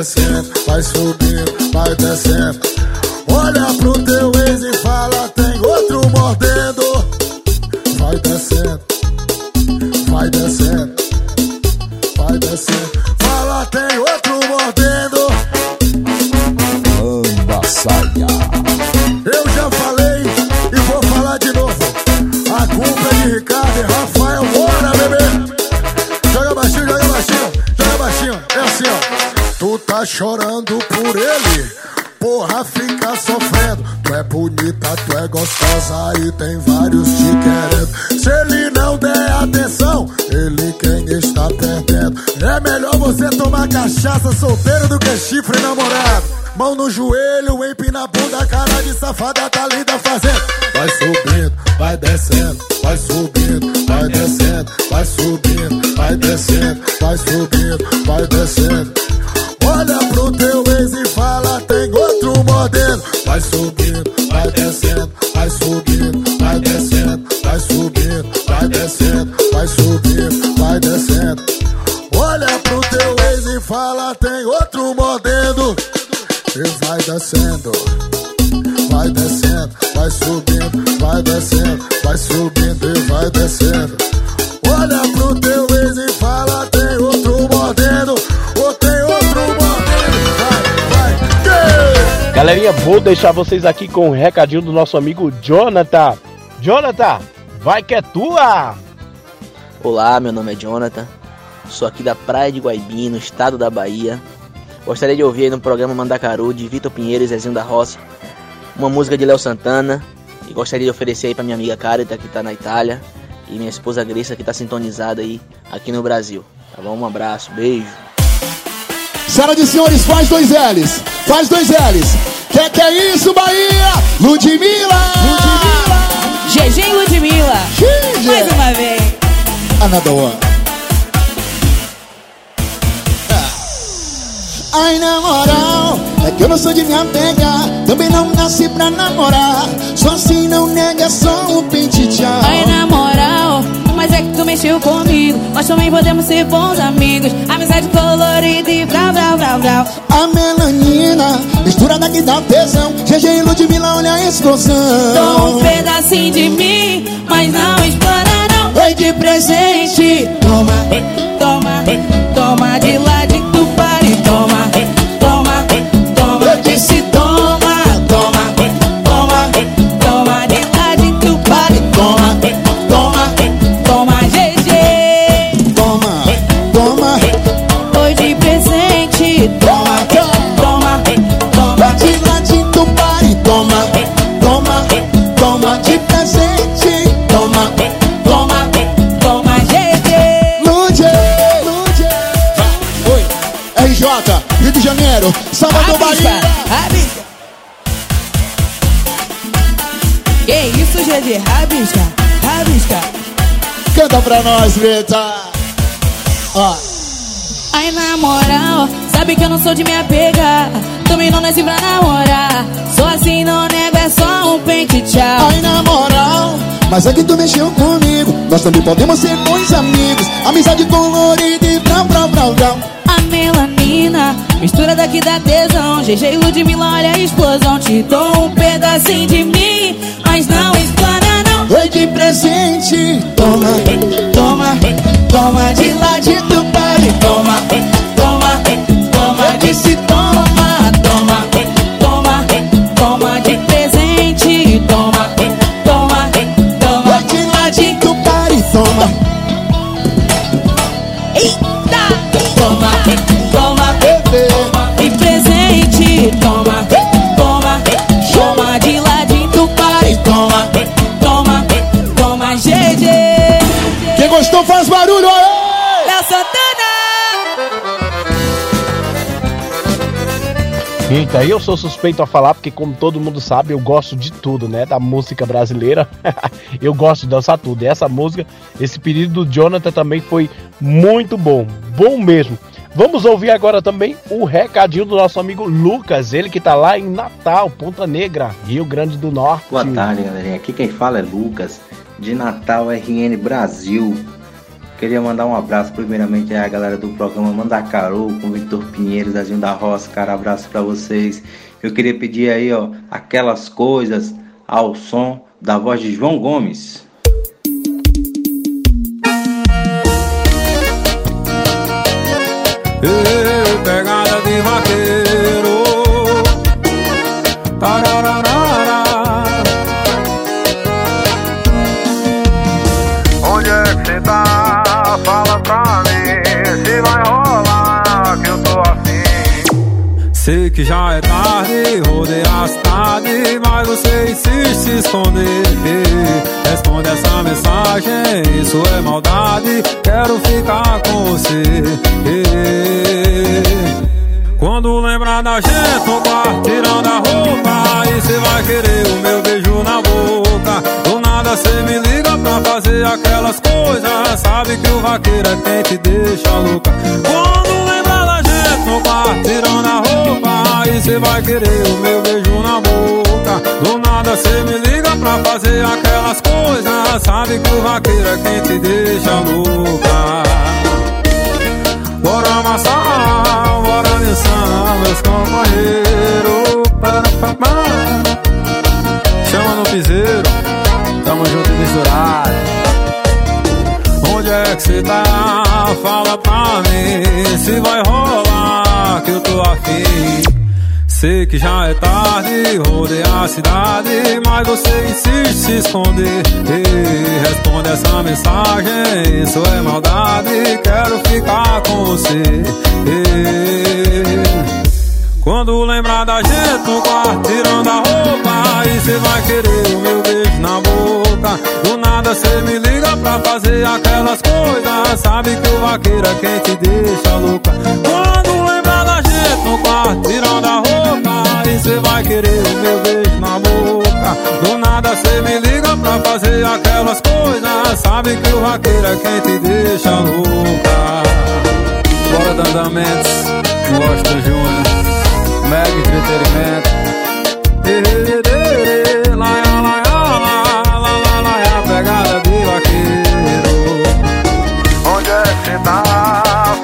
Descendo, vai subindo, Pro teu ex e fala, tem outro mordendo. Vai subindo, vai descendo, vai subindo, vai descendo, vai subindo, vai descendo, vai subindo, vai descendo. Olha pro teu ex e fala, tem outro mordendo. E vai descendo, vou deixar vocês aqui com o recadinho do nosso amigo Jonathan. Jonathan, vai que é tua! Olá, meu nome é Jonathan, sou aqui da Praia de Guaibim, no estado da Bahia. Gostaria de ouvir aí no programa Mandacaru de Vitor Pinheiro e Zezinho da Roça uma música de Léo Santana e gostaria de oferecer aí para minha amiga Carita que tá na Itália e minha esposa Grissa que tá sintonizada aí aqui no Brasil. Tá bom? Um abraço, beijo. Senhoras e senhores, faz dois L's. Faz dois L's. Que que é isso, Bahia? Ludmilla! GG e Ludmilla. Mais uma vez. Another one. Ai, na moral, é que eu não sou de me apegar. Também não nasci pra namorar. Só assim não nega, só um pente tchau. Ai, na moral, mas é que tu mexeu comigo. Nós também podemos ser bons amigos. Amizade colorida e brau, brau, brau, brau. A melanina, misturada que dá tesão. GG e Ludmilla, olha a explosão. Dou um pedacinho de mim, mas não explora não. Foi de presente. Toma, toma, toma de lá Janeiro, Salvador, Bahia. Rabisca. Que isso, GG? Rabisca, rabisca. Canta pra nós, Greta. Ó. Ai, na moral, Sabe que eu não sou de me apegar. Também não nasci pra namorar. Sou assim, não nego, é só um pente tchau. Ai, na moral, mas é que tu mexeu comigo. Nós também podemos ser bons amigos. Amizade colorida e brau, brau, brau, brau. Melanina, mistura daqui da tesão. GG Ludmilla, olha a explosão. Te dou um pedacinho de mim, mas não explana não. Oi de presente, toma, toma, toma de lá de Dubai, toma, toma, toma de se Eita, eu sou suspeito a falar porque, como todo mundo sabe, eu gosto de tudo, né? Da música brasileira. eu gosto de dançar tudo. E essa música, esse pedido do Jonathan também foi muito bom. Bom mesmo. Vamos ouvir agora também o recadinho do nosso amigo Lucas, ele que tá lá em Natal, Ponta Negra, Rio Grande do Norte. Boa tarde, galerinha. Aqui quem fala é Lucas, de Natal RN Brasil. Queria mandar um abraço primeiramente à galera do programa Mandacaru, com Vitor Pinheiro, Zezinho da Roça, cara, abraço pra vocês. Eu queria pedir aí, ó, aquelas coisas ao som da voz de João Gomes. Ei, pegada de vaqueiro Tarararara. Que já é tarde, rodei a cidade Mas você insiste se esconder. Responde essa mensagem, isso é maldade Quero ficar com você. Quando lembrar da gente no quarto tirando a roupa Aí cê vai querer o meu beijo na boca. Do nada cê me liga pra fazer aquelas coisas Sabe que o vaqueiro é quem te deixa louca. Quando no quarto tirando a roupa Aí cê vai querer o meu beijo na boca. Do nada cê me liga pra fazer aquelas coisas Sabe que o vaqueiro é quem te deixa louca. Bora amassar, bora dançar, meus companheiros. Chama no piseiro, tamo junto e misturado é que cê tá? Fala pra mim Se vai rolar que eu tô afim Sei que já é tarde, rodei a cidade Mas você insiste se esconder. Responde essa mensagem, isso é maldade Quero ficar com você. Ei, Quando lembrar da gente no quarto tirando a roupa Aí cê vai querer o meu beijo na boca. Do nada cê me liga pra fazer aquelas coisas Sabe que o vaqueiro é quem te deixa louca. Quando lembrar da gente no quarto tirando a roupa Aí cê vai querer o meu beijo na boca. Do nada cê me liga pra fazer aquelas coisas Sabe que o vaqueiro é quem te deixa louca. Bora Dandamentos, Washington Júnior Mega Entretenimento Pegada de vaqueiro Onde é que cê tá?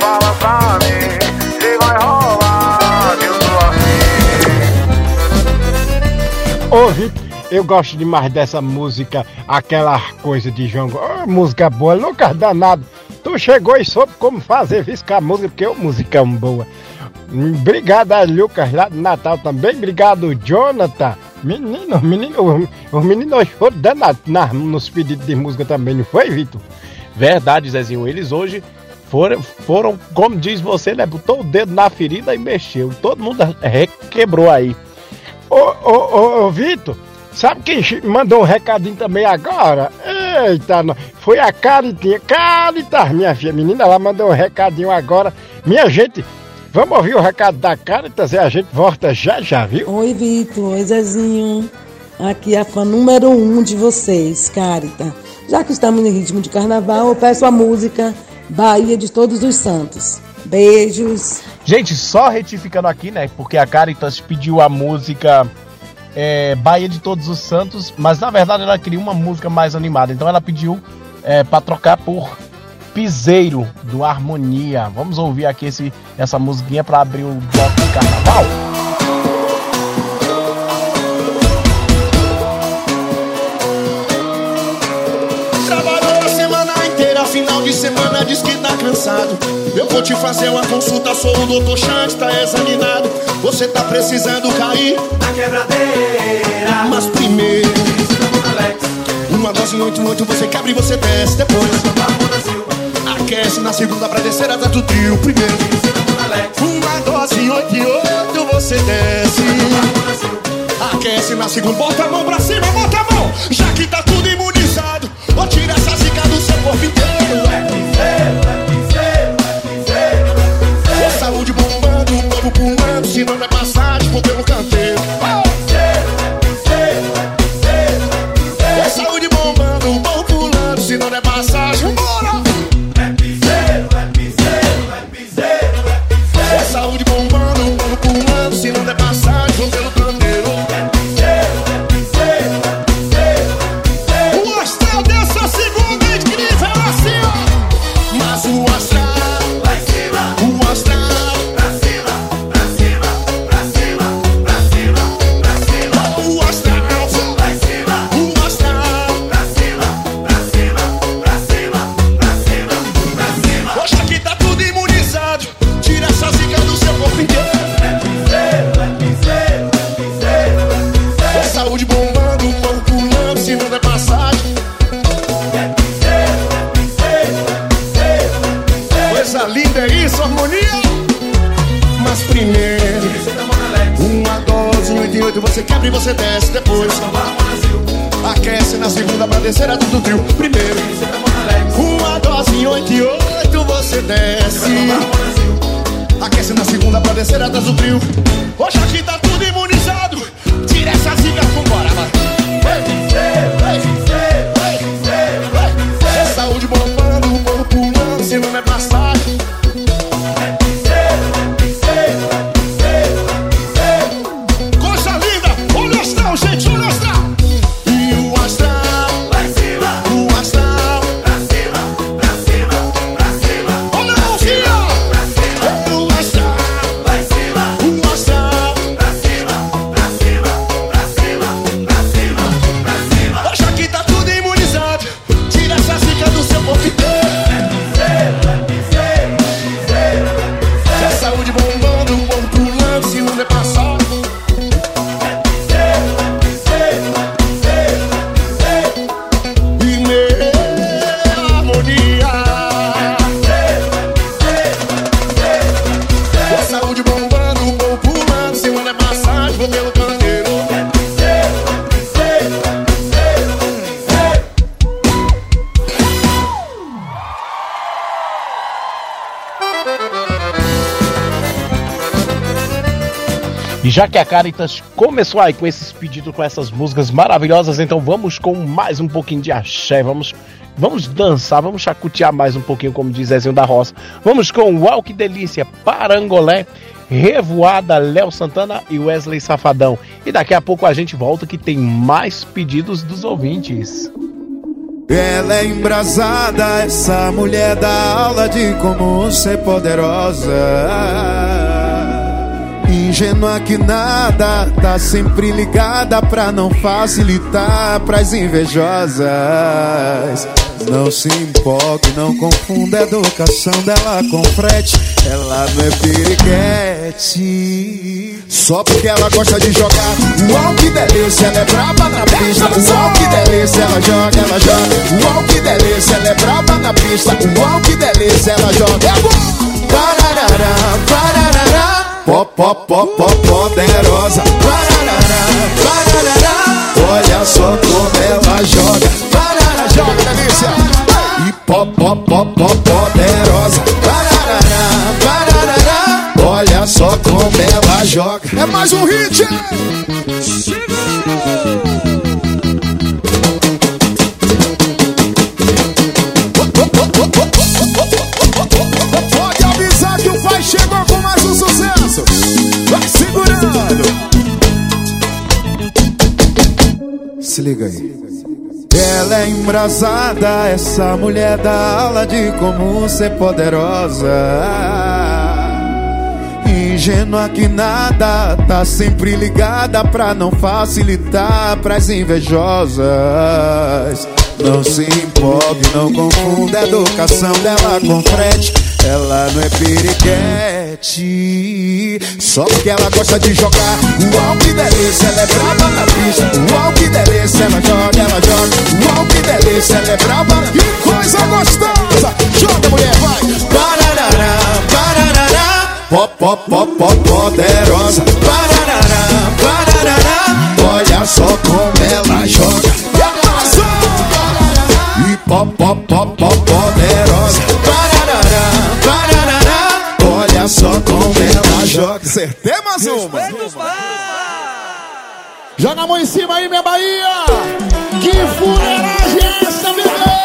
Fala pra mim Se vai rolar Ô, Vitor, eu gosto demais dessa música, aquela coisa de João. Gomes. Ô, música boa, Lucas danado. Tu chegou e soube como fazer viscar a música, porque é uma música boa. Obrigado a Lucas lá de Natal também. Obrigado, Jonathan. Menino, menino, os meninos foram danados na, nos pedidos de música também, não foi, Vitor? Verdade, Zezinho. Eles hoje foram, foram, como diz você, né? Botou o dedo na ferida e mexeu. Todo mundo requebrou aí. Ô, ô, ô, ô Vitor, sabe quem mandou um recadinho também agora? Eita, não. foi a Caritinha. Caritas, minha filha, menina, ela mandou um recadinho agora. Minha gente, vamos ouvir o recado da Caritas e a gente volta já já, viu? Oi, Vitor. Oi, Zezinho. Aqui é a fã número um de vocês, Carita. Já que estamos em ritmo de carnaval, eu peço a música Bahia de Todos os Santos. Beijos. Gente, só retificando aqui, né? Porque a Caritas pediu a música é, Bahia de Todos os Santos, mas na verdade ela queria uma música mais animada. Então ela pediu é, para trocar por Piseiro do Harmonia. Vamos ouvir aqui esse, essa musiquinha para abrir o bloco de carnaval. Trabalhou a semana inteira, final de semana diz que tá cansado. Eu vou te fazer uma consulta, sou o doutor Chante, tá examinado. Você tá precisando cair na quebradeira. Mas primeiro, uma dose 88 você quebra e você desce depois. Aquece na segunda pra descer até do trio primeiro. Uma dose 88 você desce. Aquece na segunda, bota a mão pra cima, bota a mão. Já que tá tudo imunizado, vou tirar essa zica do seu corpo inteiro. É piseiro, é piseiro, é piseiro, é Saúde bombando, o corpo pulando, se não é passagem, vou pelo canteiro. Já que a Caritas começou aí com esses pedidos, com essas músicas maravilhosas, então vamos com mais um pouquinho de axé, vamos, vamos dançar, vamos chacotear mais um pouquinho, como diz Zezinho da Roça. Vamos com Walk Delícia, Parangolé, Revoada, Léo Santana e Wesley Safadão. E daqui a pouco a gente volta que tem mais pedidos dos ouvintes. Ela é embrasada, essa mulher dá aula de como ser poderosa. Ingênua que nada, tá sempre ligada pra não facilitar pras invejosas. Não se empolgue, não confunda a educação dela com frete. Ela não é periquete. Só porque ela gosta de jogar. Uau, que delícia, ela é braba na pista. Uau, que delícia, ela joga, ela joga. Uau, que delícia, ela é braba na pista. Uau, que delícia, ela joga. É. Pararará, pararará. Pó, pó, pó, pó, poderosa. Olha só como ela joga. Joga, delícia. E pó, pó, pó, pó, poderosa. Olha só como ela joga. É mais um hit. Chegou Se liga aí. Ela é embrasada, essa mulher da aula de como ser poderosa. Ingênua que nada, tá sempre ligada pra não facilitar pras invejosas. Não se empolgue, não confunda a educação dela com frete. Ela não é periquete. Só porque ela gosta de jogar. Uau, que delícia, ela é brava na pista. Uau, que delícia, ela joga, ela joga. Uau, que delícia, ela é brava. Que coisa gostosa. Joga, mulher, vai. Pararará, pararará. Pop, pop, pop, pop, poderosa. Pararará, pararará. Olha só como ela joga. Pop, pop, pop, pop, poderosa. Pararará, pararará. Olha só como ela joga. Acertei mais uma. Joga a mão em cima aí, minha Bahia! Que fuleiragem é essa, bebê? Eu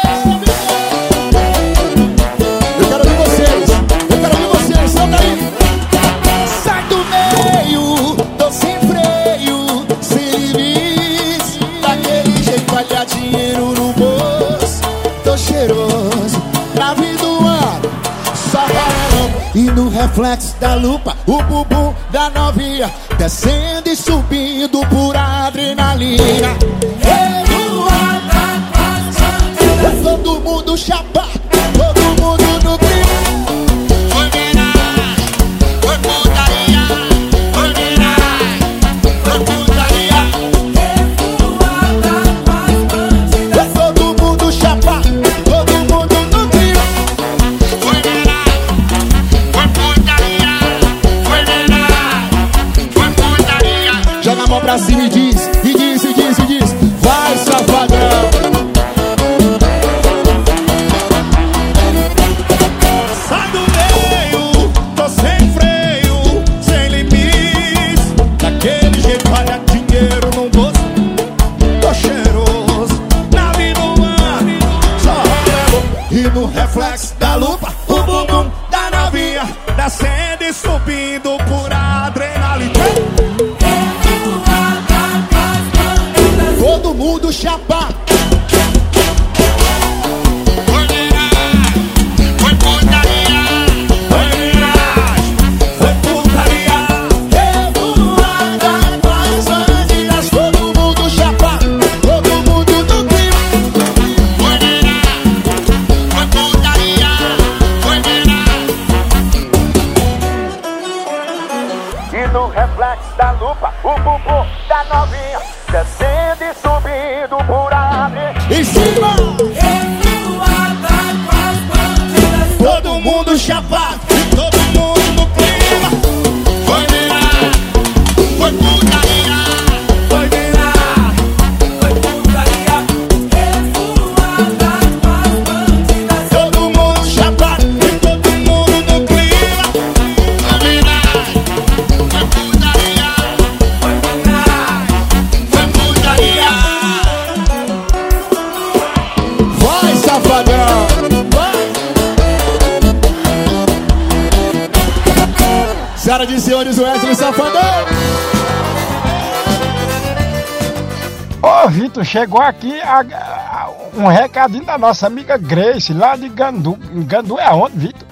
E no reflexo da lupa O bumbum da novinha Descendo e subindo por adrenalina. Todo mundo chapa Joga a bumbum da novinha, descendo e subindo por ali. Em cima! Vitor, chegou aqui a- a- um recadinho da nossa amiga Grace, lá de Gandu. Gandu é aonde, Vitor?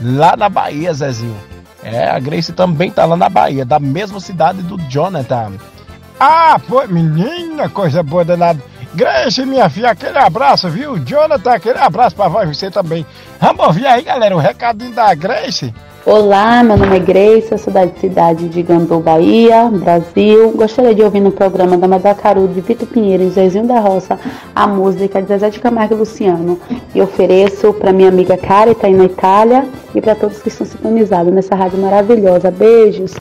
Lá na Bahia, Zezinho. É, a Grace também tá lá na Bahia, da mesma cidade do Jonathan. Ah, pô, menina, coisa boa danada. Grace, minha filha, aquele abraço, viu? Jonathan, aquele abraço pra você também. Vamos ouvir aí, galera, o recadinho da Grace. Olá, meu nome é Grace, eu sou da cidade de Gandu, Bahia, Brasil. Gostaria de ouvir no programa da Madacaru de Vitor Pinheiro e Zezinho da Roça a música de Zezé de Camargo e Luciano. E ofereço para minha amiga Kari, tá aí na Itália, e para todos que estão sintonizados nessa rádio maravilhosa. Beijos!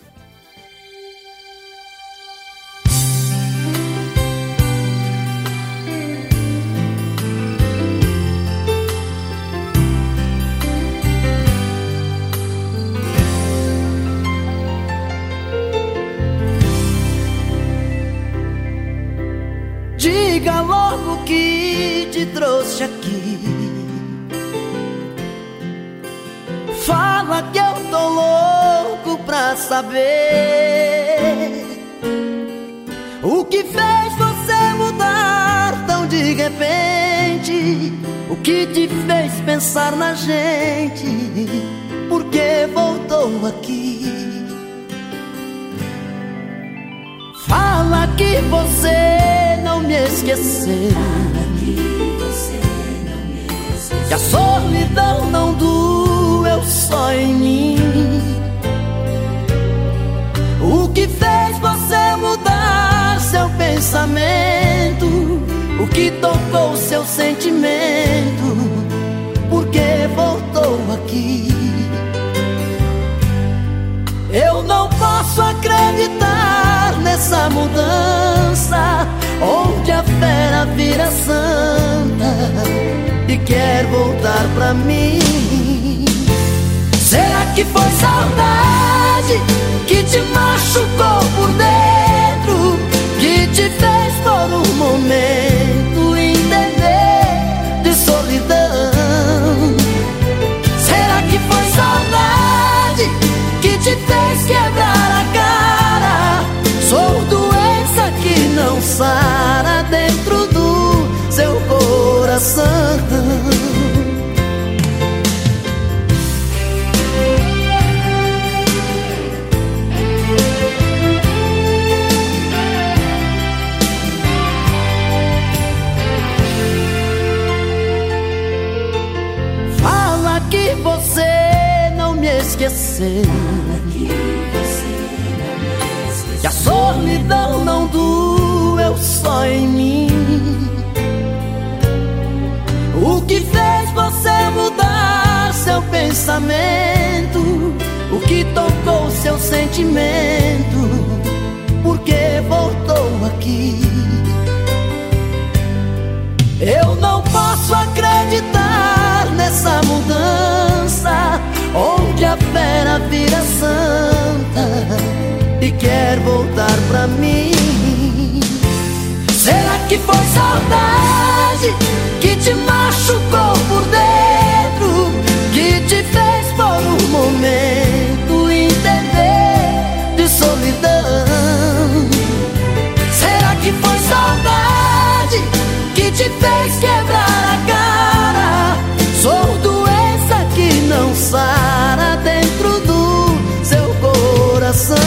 Nessa mudança Onde a fera vira santa E quer voltar pra mim Será que foi saudade que te machucou por dentro? Que te fez por um momento coração. Fala que você não me esqueceu. Que a solidão não doeu só em pensamento? O que tocou seu sentimento? Por que voltou aqui? Eu não posso acreditar nessa mudança Onde a fera vira santa E quer voltar pra mim Será que foi saudade que te machucou por dentro? Fez quebrar a cara? Sou doença que não sara dentro do seu coração.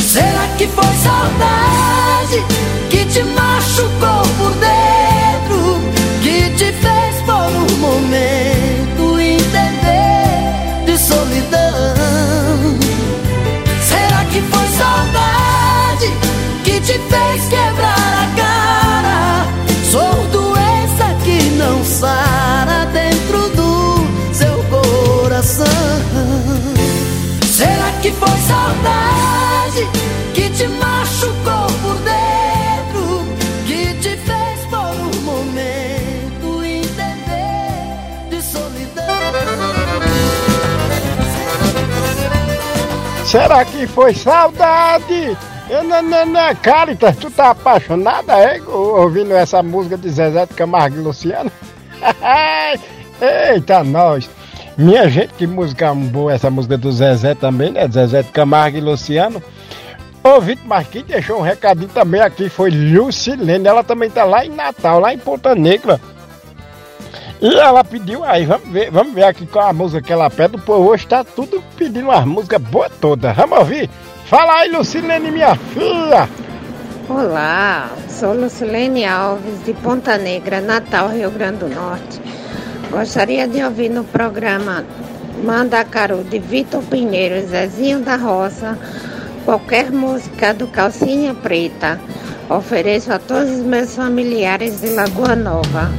Será que foi saudade que te machucou por dentro? Que te fez por um momento entender de solidão? Será que foi saudade que não sara dentro do seu coração. Será que foi saudade que te machucou por dentro? Que te fez por um momento entender de solidão? Será que foi saudade? Não, não, não, Caritas, tu tá apaixonada, é? Ouvindo essa música de Zezé de Camargo e Luciano? Eita, nós! Minha gente, que música boa essa música do Zezé também, né? Zezé de Camargo e Luciano. Ô, Vitor Marquinhos deixou um recadinho também aqui, foi Lucilene, ela também tá lá em Natal, lá em Ponta Negra. E ela pediu aí, vamos ver, vamos ver aqui qual a música que ela pede. Povo hoje tá tudo pedindo uma música boa toda. Vamos ouvir? Fala aí, Lucilene, minha filha! Olá, sou Lucilene Alves, de Ponta Negra, Natal, Rio Grande do Norte. Gostaria de ouvir no programa Mandacaru de Vitor Pinheiro Zezinho da Roça qualquer música do Calcinha Preta. Ofereço a todos os meus familiares de Lagoa Nova.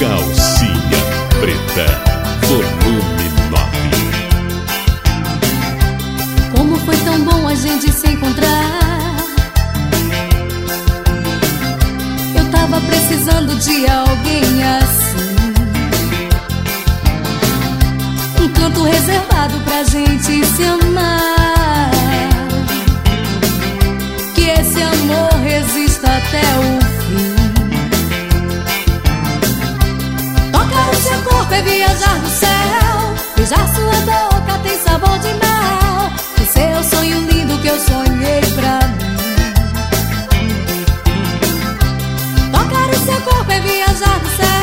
Calcinha Preta, de alguém assim. Um canto reservado pra gente se amar. Que esse amor resista até o fim. Tocar o seu corpo é viajar no céu. Beijar sua boca tem sabor de mel. O seu corpo é viajar céu.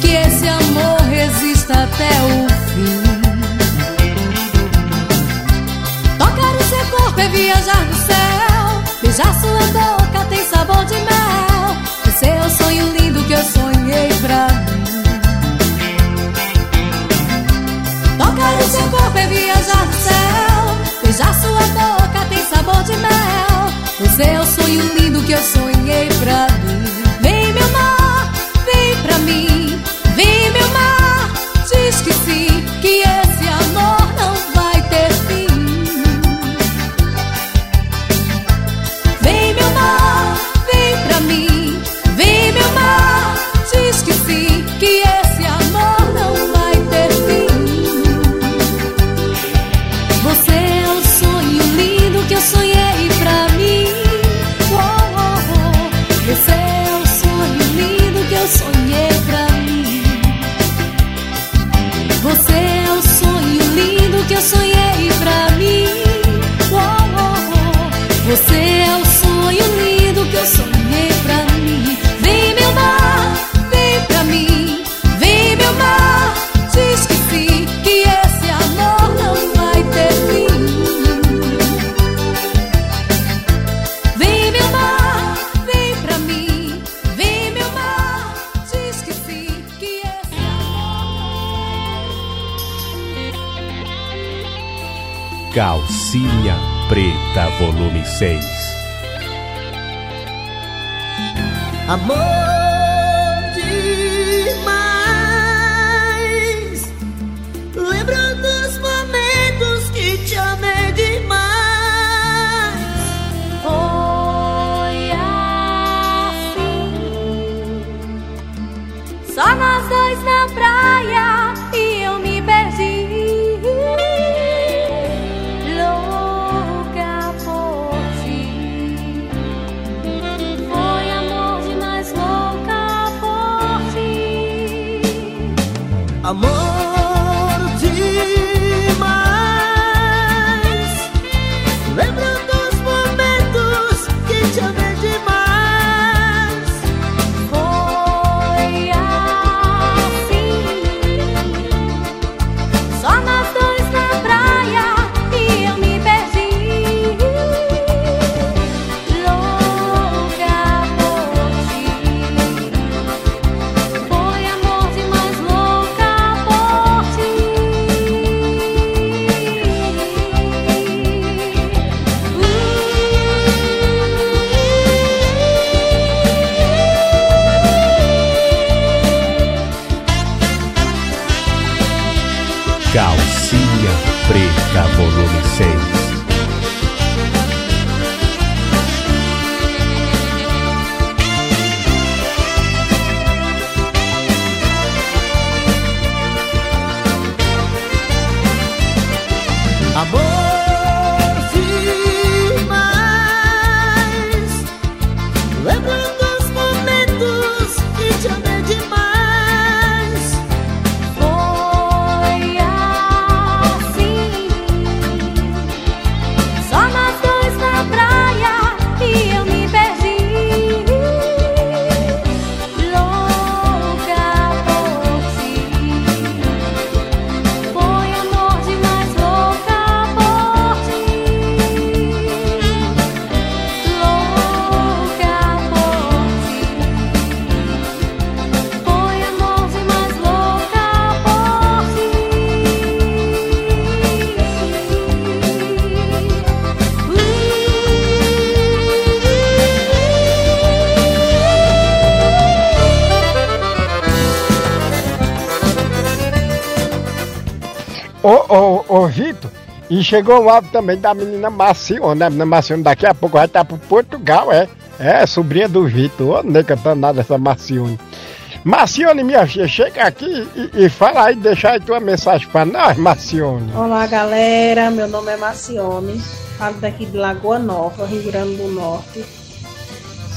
que esse amor resista até o fim. Tocar o seu corpo é viajar no céu, beijar sua boca tem sabor de mel. Você é o sonho lindo que eu sonhei pra mim. Tocar o seu corpo é viajar no céu, beijar sua boca tem sabor de mel. Você é o sonho lindo que eu sonhei. pra mim cheguei pra mim. Preta, volume 6. Amor E chegou um áudio também da menina Marcione, né? A menina Marcione daqui a pouco vai estar pro Portugal, é? É, sobrinha do Vitor. Nem cantando nada essa Marcione. Marcione, minha filha, chega aqui e, e fala aí, deixa aí tua mensagem pra nós, Marcione. Olá, galera. Meu nome é Marcione. Falo daqui de Lagoa Nova, Rio Grande do Norte.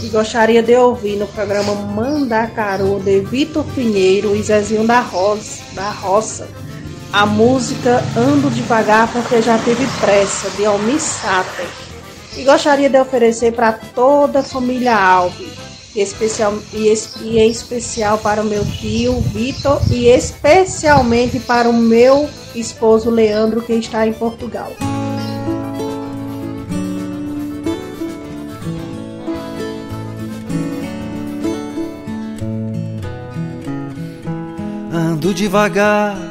E gostaria de ouvir no programa Mandacaru de Vitor Pinheiro e Zezinho da Roça, da Roça a música Ando Devagar porque já tive pressa, de Almir. E gostaria de oferecer para toda a família Alves, e, especial, e, e em especial para o meu tio Vitor e especialmente para o meu esposo Leandro, que está em Portugal. Ando devagar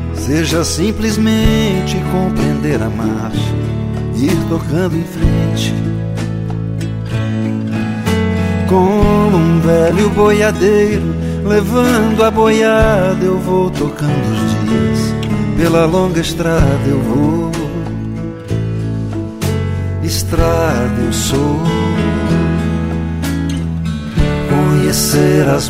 seja simplesmente compreender a marcha, ir tocando em frente. Como um velho boiadeiro, levando a boiada, eu vou tocando os dias. Pela longa estrada eu vou, estrada eu sou. Conhecer as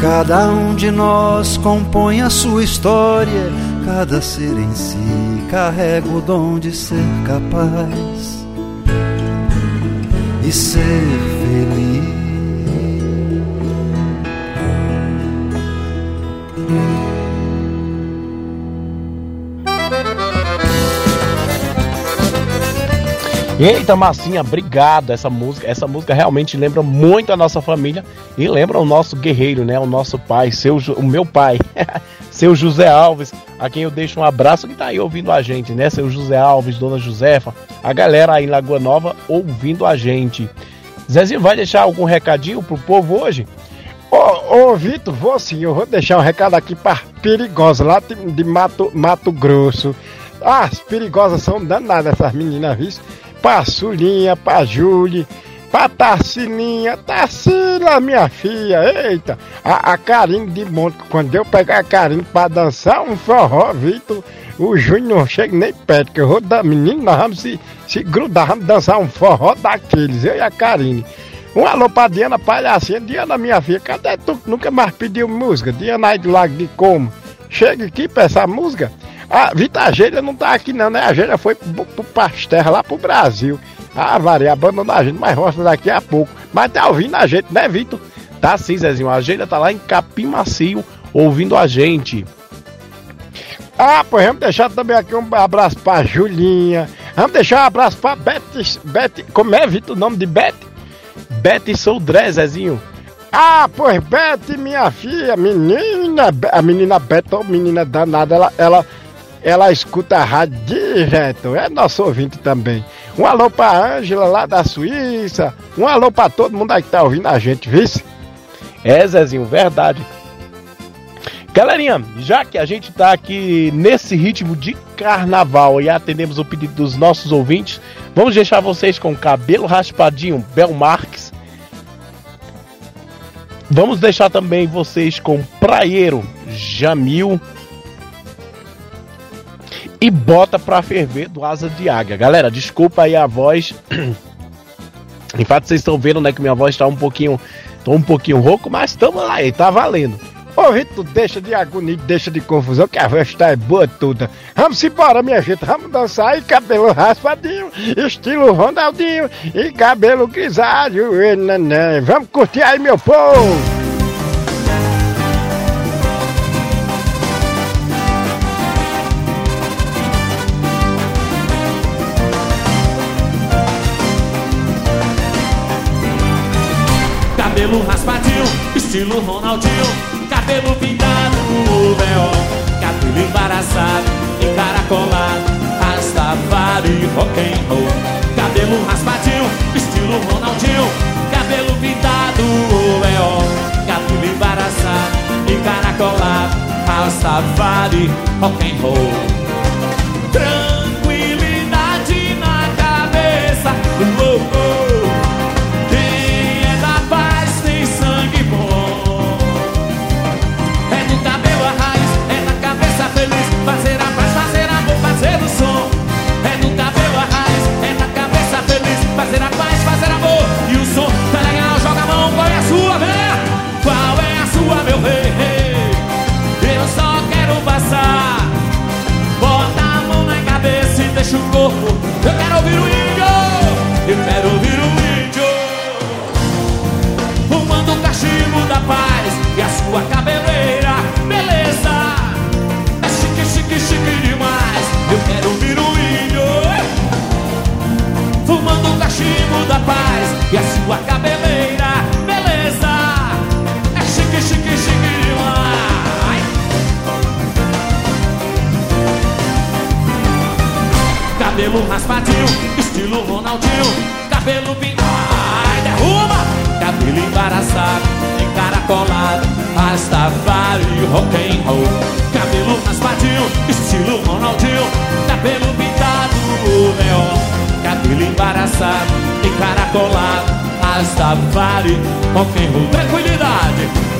Cada um de nós compõe a sua história, cada ser em si carrega o dom de ser capaz e ser feliz. Eita, Massinha, obrigado. Essa música, essa música realmente lembra muito a nossa família e lembra o nosso guerreiro, né? O nosso pai, seu, o meu pai, seu José Alves, a quem eu deixo um abraço que tá aí ouvindo a gente, né? Seu José Alves, Dona Josefa, a galera aí em Lagoa Nova ouvindo a gente. Zezinho, vai deixar algum recadinho pro povo hoje? Ô, ô Vitor, vou sim, eu vou deixar um recado aqui para Perigosa, lá de, de Mato, Mato Grosso. Ah, as perigosas são danadas essas meninas, viu? Pra Sulinha, pra Júlia, pra Tarcilinha, Tarcila, minha filha, eita. A, a Karine de Monte, quando eu pegar a Karine pra dançar um forró, Vitor, o Júnior não chega nem perto, que eu vou dar, menino, nós vamos se, se grudar, vamos dançar um forró daqueles, eu e a Karine. Um alô pra Diana Palhacinha. Diana, minha filha, cadê tu nunca mais pediu música? Diana aí do Lago de Como. Chega aqui pra essa música. A Vita Ageira não tá aqui não, né? A Ageira foi pro, pro Pasterra, lá pro Brasil. Ah, Varia, abandonou a gente, mas volta daqui a pouco. Mas tá ouvindo a gente, né, Vitor? Tá sim, Zezinho. A Ageira tá lá em Capim Macio, ouvindo a gente. Ah, pois vamos deixar também aqui um abraço pra Julinha. Vamos deixar um abraço pra Betty. Betty como é, Vitor, o nome de Betty? Betty Soldré, Zezinho. Ah, pois Betty, minha filha, menina, a menina Betty, oh, menina danada, ela, ela, ela escuta a rádio direto, é nosso ouvinte também. Um alô pra Ângela lá da Suíça, um alô pra todo mundo aí que tá ouvindo a gente, vice? É, Zezinho, verdade. Galerinha, já que a gente tá aqui nesse ritmo de carnaval e atendemos o pedido dos nossos ouvintes, vamos deixar vocês com cabelo raspadinho, Bel Marques. Vamos deixar também vocês com praieiro, Jamil. E bota pra ferver do Asa de Águia. Galera, desculpa aí a voz. em fato, vocês estão vendo, né, que minha voz tá um pouquinho, tô um pouquinho rouco, mas estamos lá, e tá valendo. Ô, Rito, deixa de agonia, deixa de confusão, que a festa é boa toda. Vamos embora, minha gente, vamos dançar e cabelo raspadinho, estilo Ronaldinho e cabelo grisalho. E. Vamos curtir aí, meu povo! Estilo Ronaldinho. Cabelo pintado, véu Cabelo embaraçado, encaracolado Rastafari, rock and roll. Cabelo raspadinho, estilo Ronaldinho. Cabelo pintado, véu Cabelo embaraçado, encaracolado Rastafari, rock and roll. Tranquilidade Eu quero ouvir o índio. Eu quero ouvir o índio. Fumando o cachimbo da paz e a sua cabeleira. Beleza. É chique, chique, chique demais. Eu quero ouvir o índio. Fumando o cachimbo da paz e a sua cabeleira. Cabelo raspadinho, estilo Ronaldinho. Cabelo pintado, ai derruba. Cabelo embaraçado, encaracolado Rastafari, rock and roll. Cabelo raspadinho, estilo Ronaldinho. Cabelo pintado, leão Cabelo embaraçado, encaracolado Rastafari, rock and roll. Tranquilidade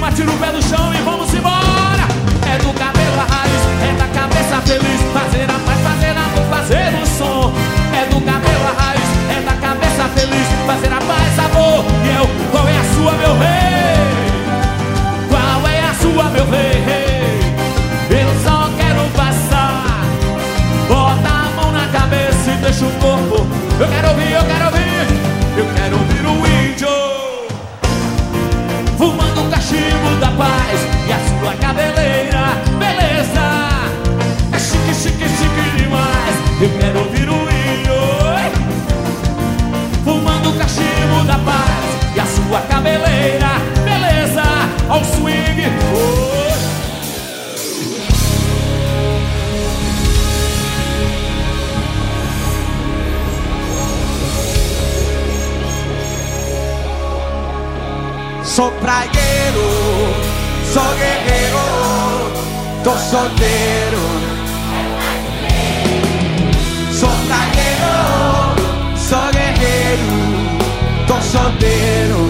cima, tira o pé do chão e vamos embora. É do cabelo a raiz, é da cabeça feliz. Fazer a paz, fazer amor, fazer o som. É do cabelo a raiz, é da cabeça feliz. Fazer a paz, amor. E eu, qual é a sua, meu rei? Qual é a sua, meu rei? Eu só quero passar. Bota a mão na cabeça e deixa o corpo. Eu quero ouvir, eu quero ouvir. Da paz e a sua cabeleira, beleza? É chique, chique, chique demais. Eu quero ouvir o índio. Fumando o cachimbo da paz e a sua cabeleira, beleza? Ao swing. Oh. Sou praieiro, sou guerreiro, tô solteiro. Sou praieiro, sou guerreiro, tô solteiro.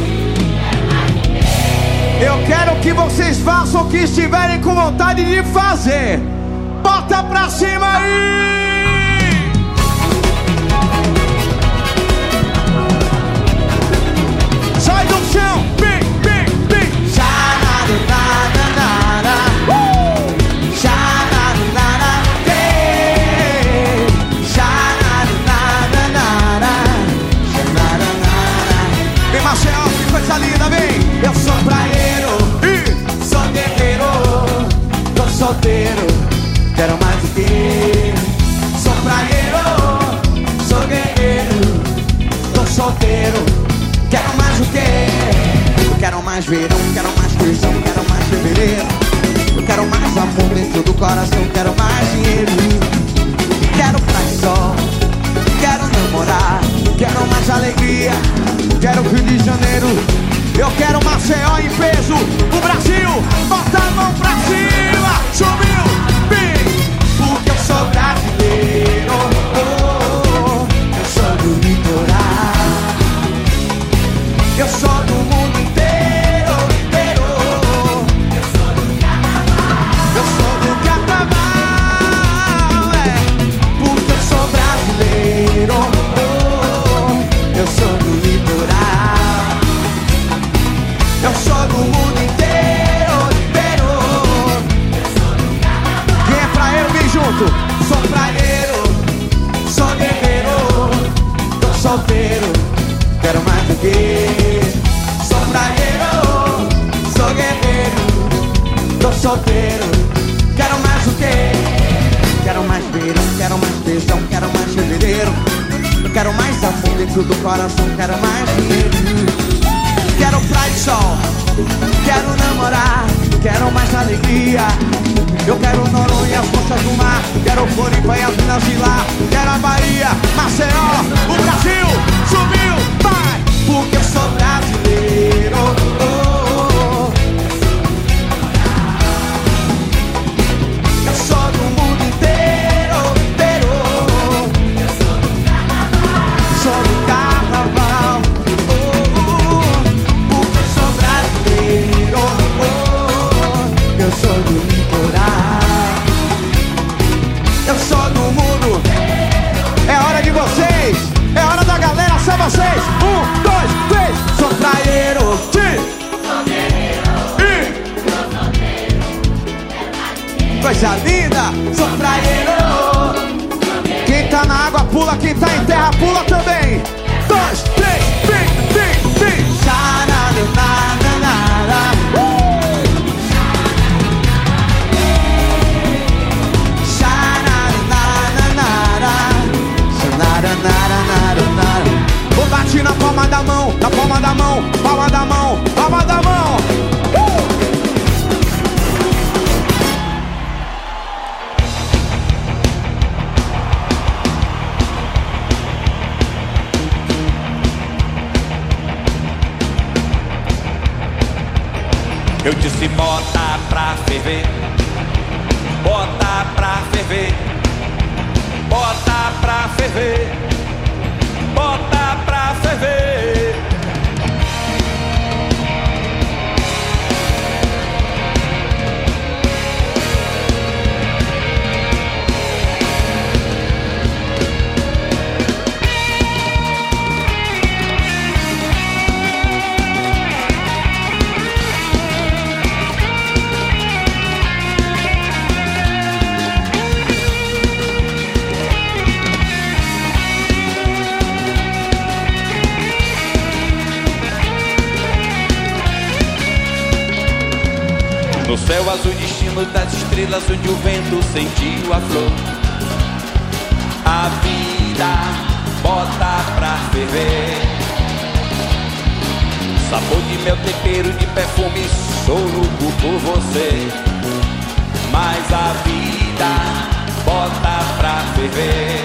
Eu quero que vocês façam o que estiverem com vontade de fazer. Bota pra cima aí! Solteiro, quero mais o quê? Quero mais verão, quero mais prisão, quero mais fevereiro. Quero mais amor dentro do coração, quero mais dinheiro. Quero sol, quero namorar, quero mais alegria, quero Rio de Janeiro. Eu quero Maceió em peso, o Brasil, bota a mão pra cima, subiu, bem, porque eu sou brasileiro, eu sou do mundo inteiro, inteiro, eu sou do carnaval, eu sou do carnaval, é, porque eu sou brasileiro, eu sou do litoral. Eu sou do mundo inteiro, inteiro. Quem é praeiro, vem junto. Sou praeiro, sou guerreiro. Tô solteiro, quero mais do que. Sou guerreiro. Tô solteiro, quero mais do que. Quero mais verão, quero mais tesão, quero mais fevereiro. Quero mais amor dentro do coração, quero mais dinheiro. Quero praia e sol, quero namorar, quero mais alegria. Eu quero Noronha, as forças do mar, quero Floripa e as minas de lá. Quero a Bahia, Maceió, o Brasil, subiu, vai, porque eu sou brasileiro. Oh, oh, oh. Eu sou do mundo inteiro, inteiro. Sou do carnaval. Oh, oh, porque eu sou brasileiro. Oh, oh, eu sou do litoral. Eu sou do mundo. É hora de vocês. É hora da galera. São vocês. Coisa linda. Sou traieiro. Quem tá na água pula, quem tá em terra pula também. Dois, três. Uh! Xanarunarara. Xanarunarara. Vou bate na palma da mão, na palma da mão, palma da mão, pra céu azul destino das estrelas onde o vento sentiu a flor. A vida bota pra ferver. Sabor de meu tempero de perfume sou louco por você. Mas a vida bota pra ferver.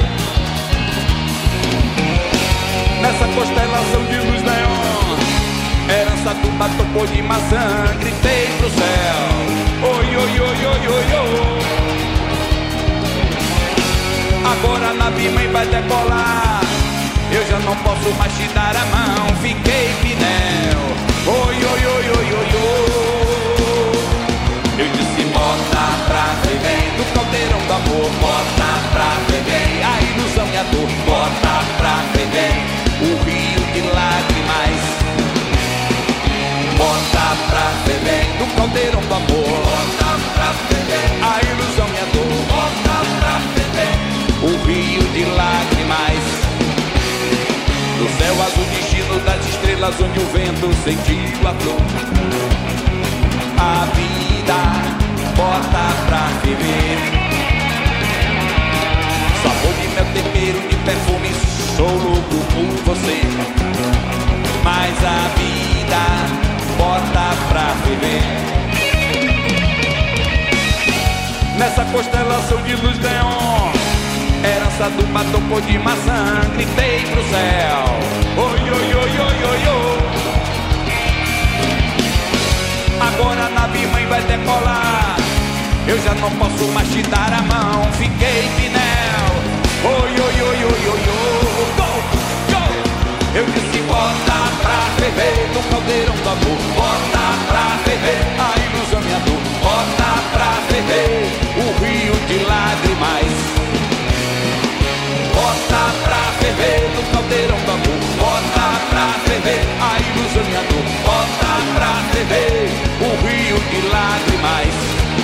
Nessa constelação de luz neon do tocou de maçã, gritei pro céu. Oi, oi, oi, oi, oi, oi. Agora a nave mãe vai decolar. Eu já não posso mais te dar a mão, fiquei pinel. Oi, oi, oi, oi, oi, oi. Eu disse bota pra viver do caldeirão do amor, bota pra viver a ilusão e a dor, bota pra viver. Pra ferver no caldeirão do amor. Bota pra ferver a ilusão e a dor. Bota pra ferver o rio de lágrimas. No céu azul destino das estrelas onde o vento sentiu a flor. A vida bota pra ferver. Sabor de mel, tempero de perfume, sou louco por você. Mas a vida bota pra ferver. Nessa constelação de luz neon, herança do batom cor de maçã, gritei pro céu. Oi, oi, oi, oi, oi, oi. Agora a nave mãe vai decolar. Eu já não posso mais te dar a mão, fiquei pinel. Oi, oi, oi, oi, oi, oi. Go, go. Eu disse bota ferver no caldeirão do amor. Bota pra ferver a ilusão e a dor. Bota pra ferver o rio de lágrimas. Bota pra ferver no caldeirão do amor. Bota pra ferver a ilusão e a dor. Bota pra ferver o rio de lágrimas.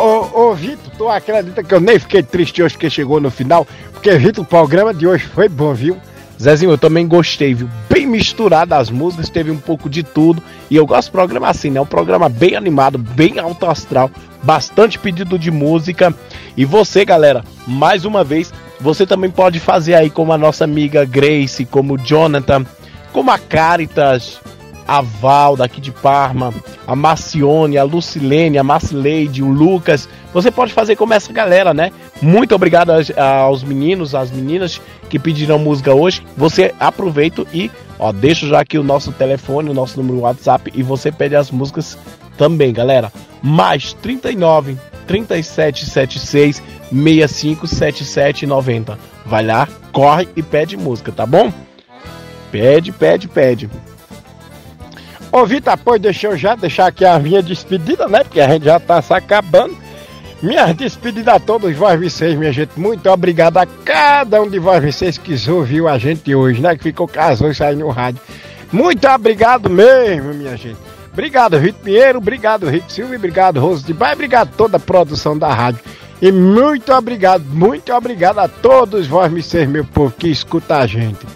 Ô, ô, Vitor, tu acredita que eu nem fiquei triste hoje que chegou no final? Porque, Vitor, o programa de hoje foi bom, viu? Zezinho, eu também gostei, viu? Bem misturado as músicas, teve um pouco de tudo. E eu gosto de programa assim, né? Um programa bem animado, bem alto astral, bastante pedido de música. E você, galera, mais uma vez, você também pode fazer aí como a nossa amiga Grace, como o Jonathan, como a Caritas, a Val daqui de Parma, a Marcione, a Lucilene, a Marcileide, o Lucas. Você pode fazer como essa galera, né? Muito obrigado aos, meninos, às meninas que pediram música hoje. Você aproveita e, ó, deixa já aqui o nosso telefone, o nosso número WhatsApp e você pede as músicas também, galera. Mais 39 3776 6577 90. Vai lá, corre e pede música, tá bom? Pede, pede, pede. Ô, Vitor, pois deixa eu já deixar aqui a minha despedida, né? Porque a gente já tá se acabando. Minha despedida a todos vós vocês, minha gente. Muito obrigado a cada um de vós vocês que ouviu a gente hoje, né? Que ficou casou isso aí no rádio. Muito obrigado mesmo, minha gente. Obrigado, Vitor Pinheiro. Obrigado, Rico Silva. Obrigado, Rose de Baia. Obrigado toda a produção da rádio. E muito obrigado, muito obrigado a todos vós vocês, meu povo, que escuta a gente.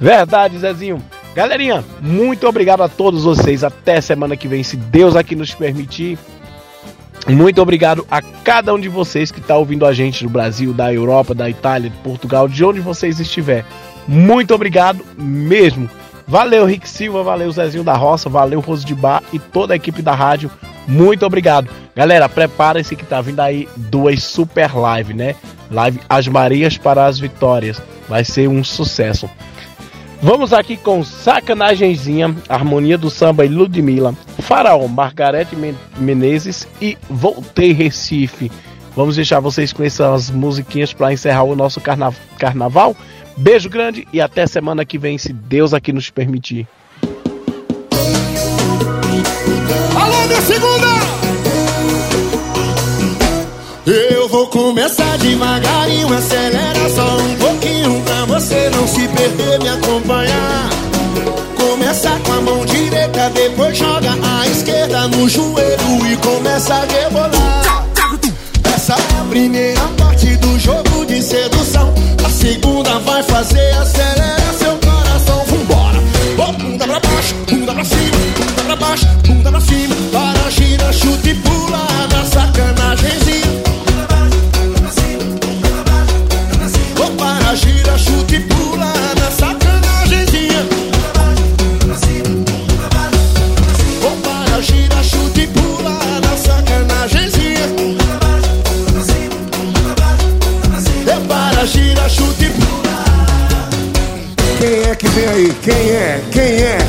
Verdade, Zezinho. Galerinha, muito obrigado a todos vocês. Até semana que vem, se Deus aqui nos permitir. Muito obrigado a cada um de vocês que está ouvindo a gente do Brasil, da Europa, da Itália, de Portugal, de onde vocês estiver. Muito obrigado mesmo. Valeu, Rick Silva, valeu, Zezinho da Roça, valeu, Rose de Bar e toda a equipe da rádio. Muito obrigado. Galera, preparem-se que tá vindo aí duas super live, né? Live As Marias para as Vitórias. Vai ser um sucesso. Vamos aqui com Sacanagemzinha, Harmonia do Samba e Ludmilla, Faraó, Margarete Menezes e Voltei Recife. Vamos deixar vocês com essas musiquinhas para encerrar o nosso carna carnaval. Beijo grande e até semana que vem, se Deus aqui nos permitir. Alô, minha segunda! Eu vou começar devagarinho, acelera só um você não se perder, me acompanhar. Começa com a mão direita, depois joga a esquerda no joelho e começa a rebolar. Essa é a primeira parte do jogo de sedução. A segunda vai fazer acelerar seu coração. Vambora! Oh, bunda pra baixo, bunda pra cima, bunda pra baixo, bunda pra cima. Vai Quem é? Quem é?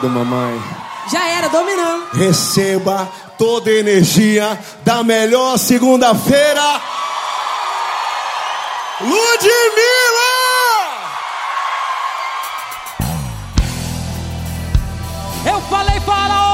Obrigado, mamãe. Já era, dominando. Receba toda a energia da melhor segunda-feira. Ludmilla! Eu falei para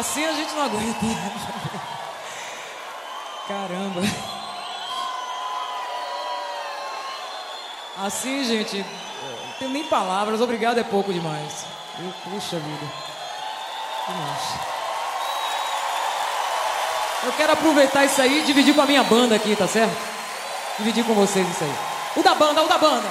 Assim a gente não aguenta. Caramba. Assim, gente, não tenho nem palavras. Obrigado é pouco demais. Eu, puxa vida. Demais. Eu quero aproveitar isso aí e dividir com a minha banda aqui, tá certo? Dividir com vocês isso aí. O da banda, o da banda.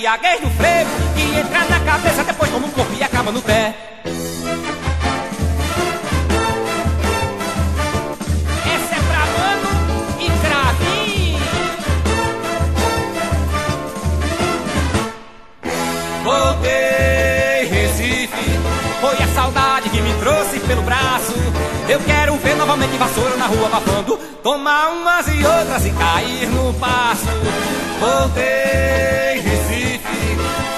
Embriaguez do frevo que entra na cabeça, depois toma um corpo e acaba no pé. Essa é pra mano e cravinho. Voltei, Recife. Foi a saudade que me trouxe pelo braço. Eu quero ver novamente vassoura na rua abafando. Tomar umas e outras e cair no passo. Voltei.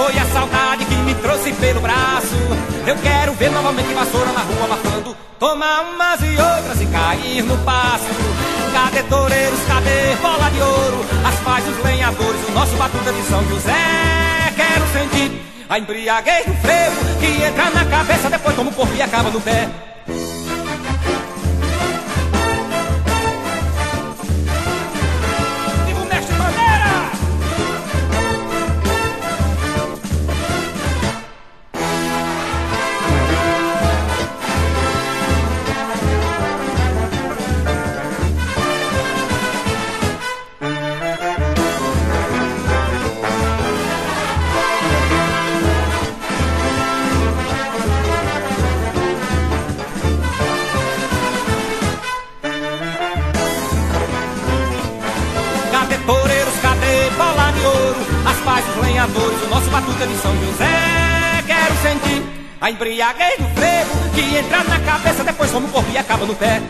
Foi a saudade que me trouxe pelo braço. Eu quero ver novamente vassoura na rua abafando. Tomar umas e outras e cair no passo. Cadê toureiros, cadê bola de ouro? As paz dos lenhadores, o nosso batuta de São José. Quero sentir a embriaguez do frevo que entra na cabeça, depois toma o corpo e acaba no pé. A do frevo que entra na cabeça, depois toma o corpo e acaba no pé.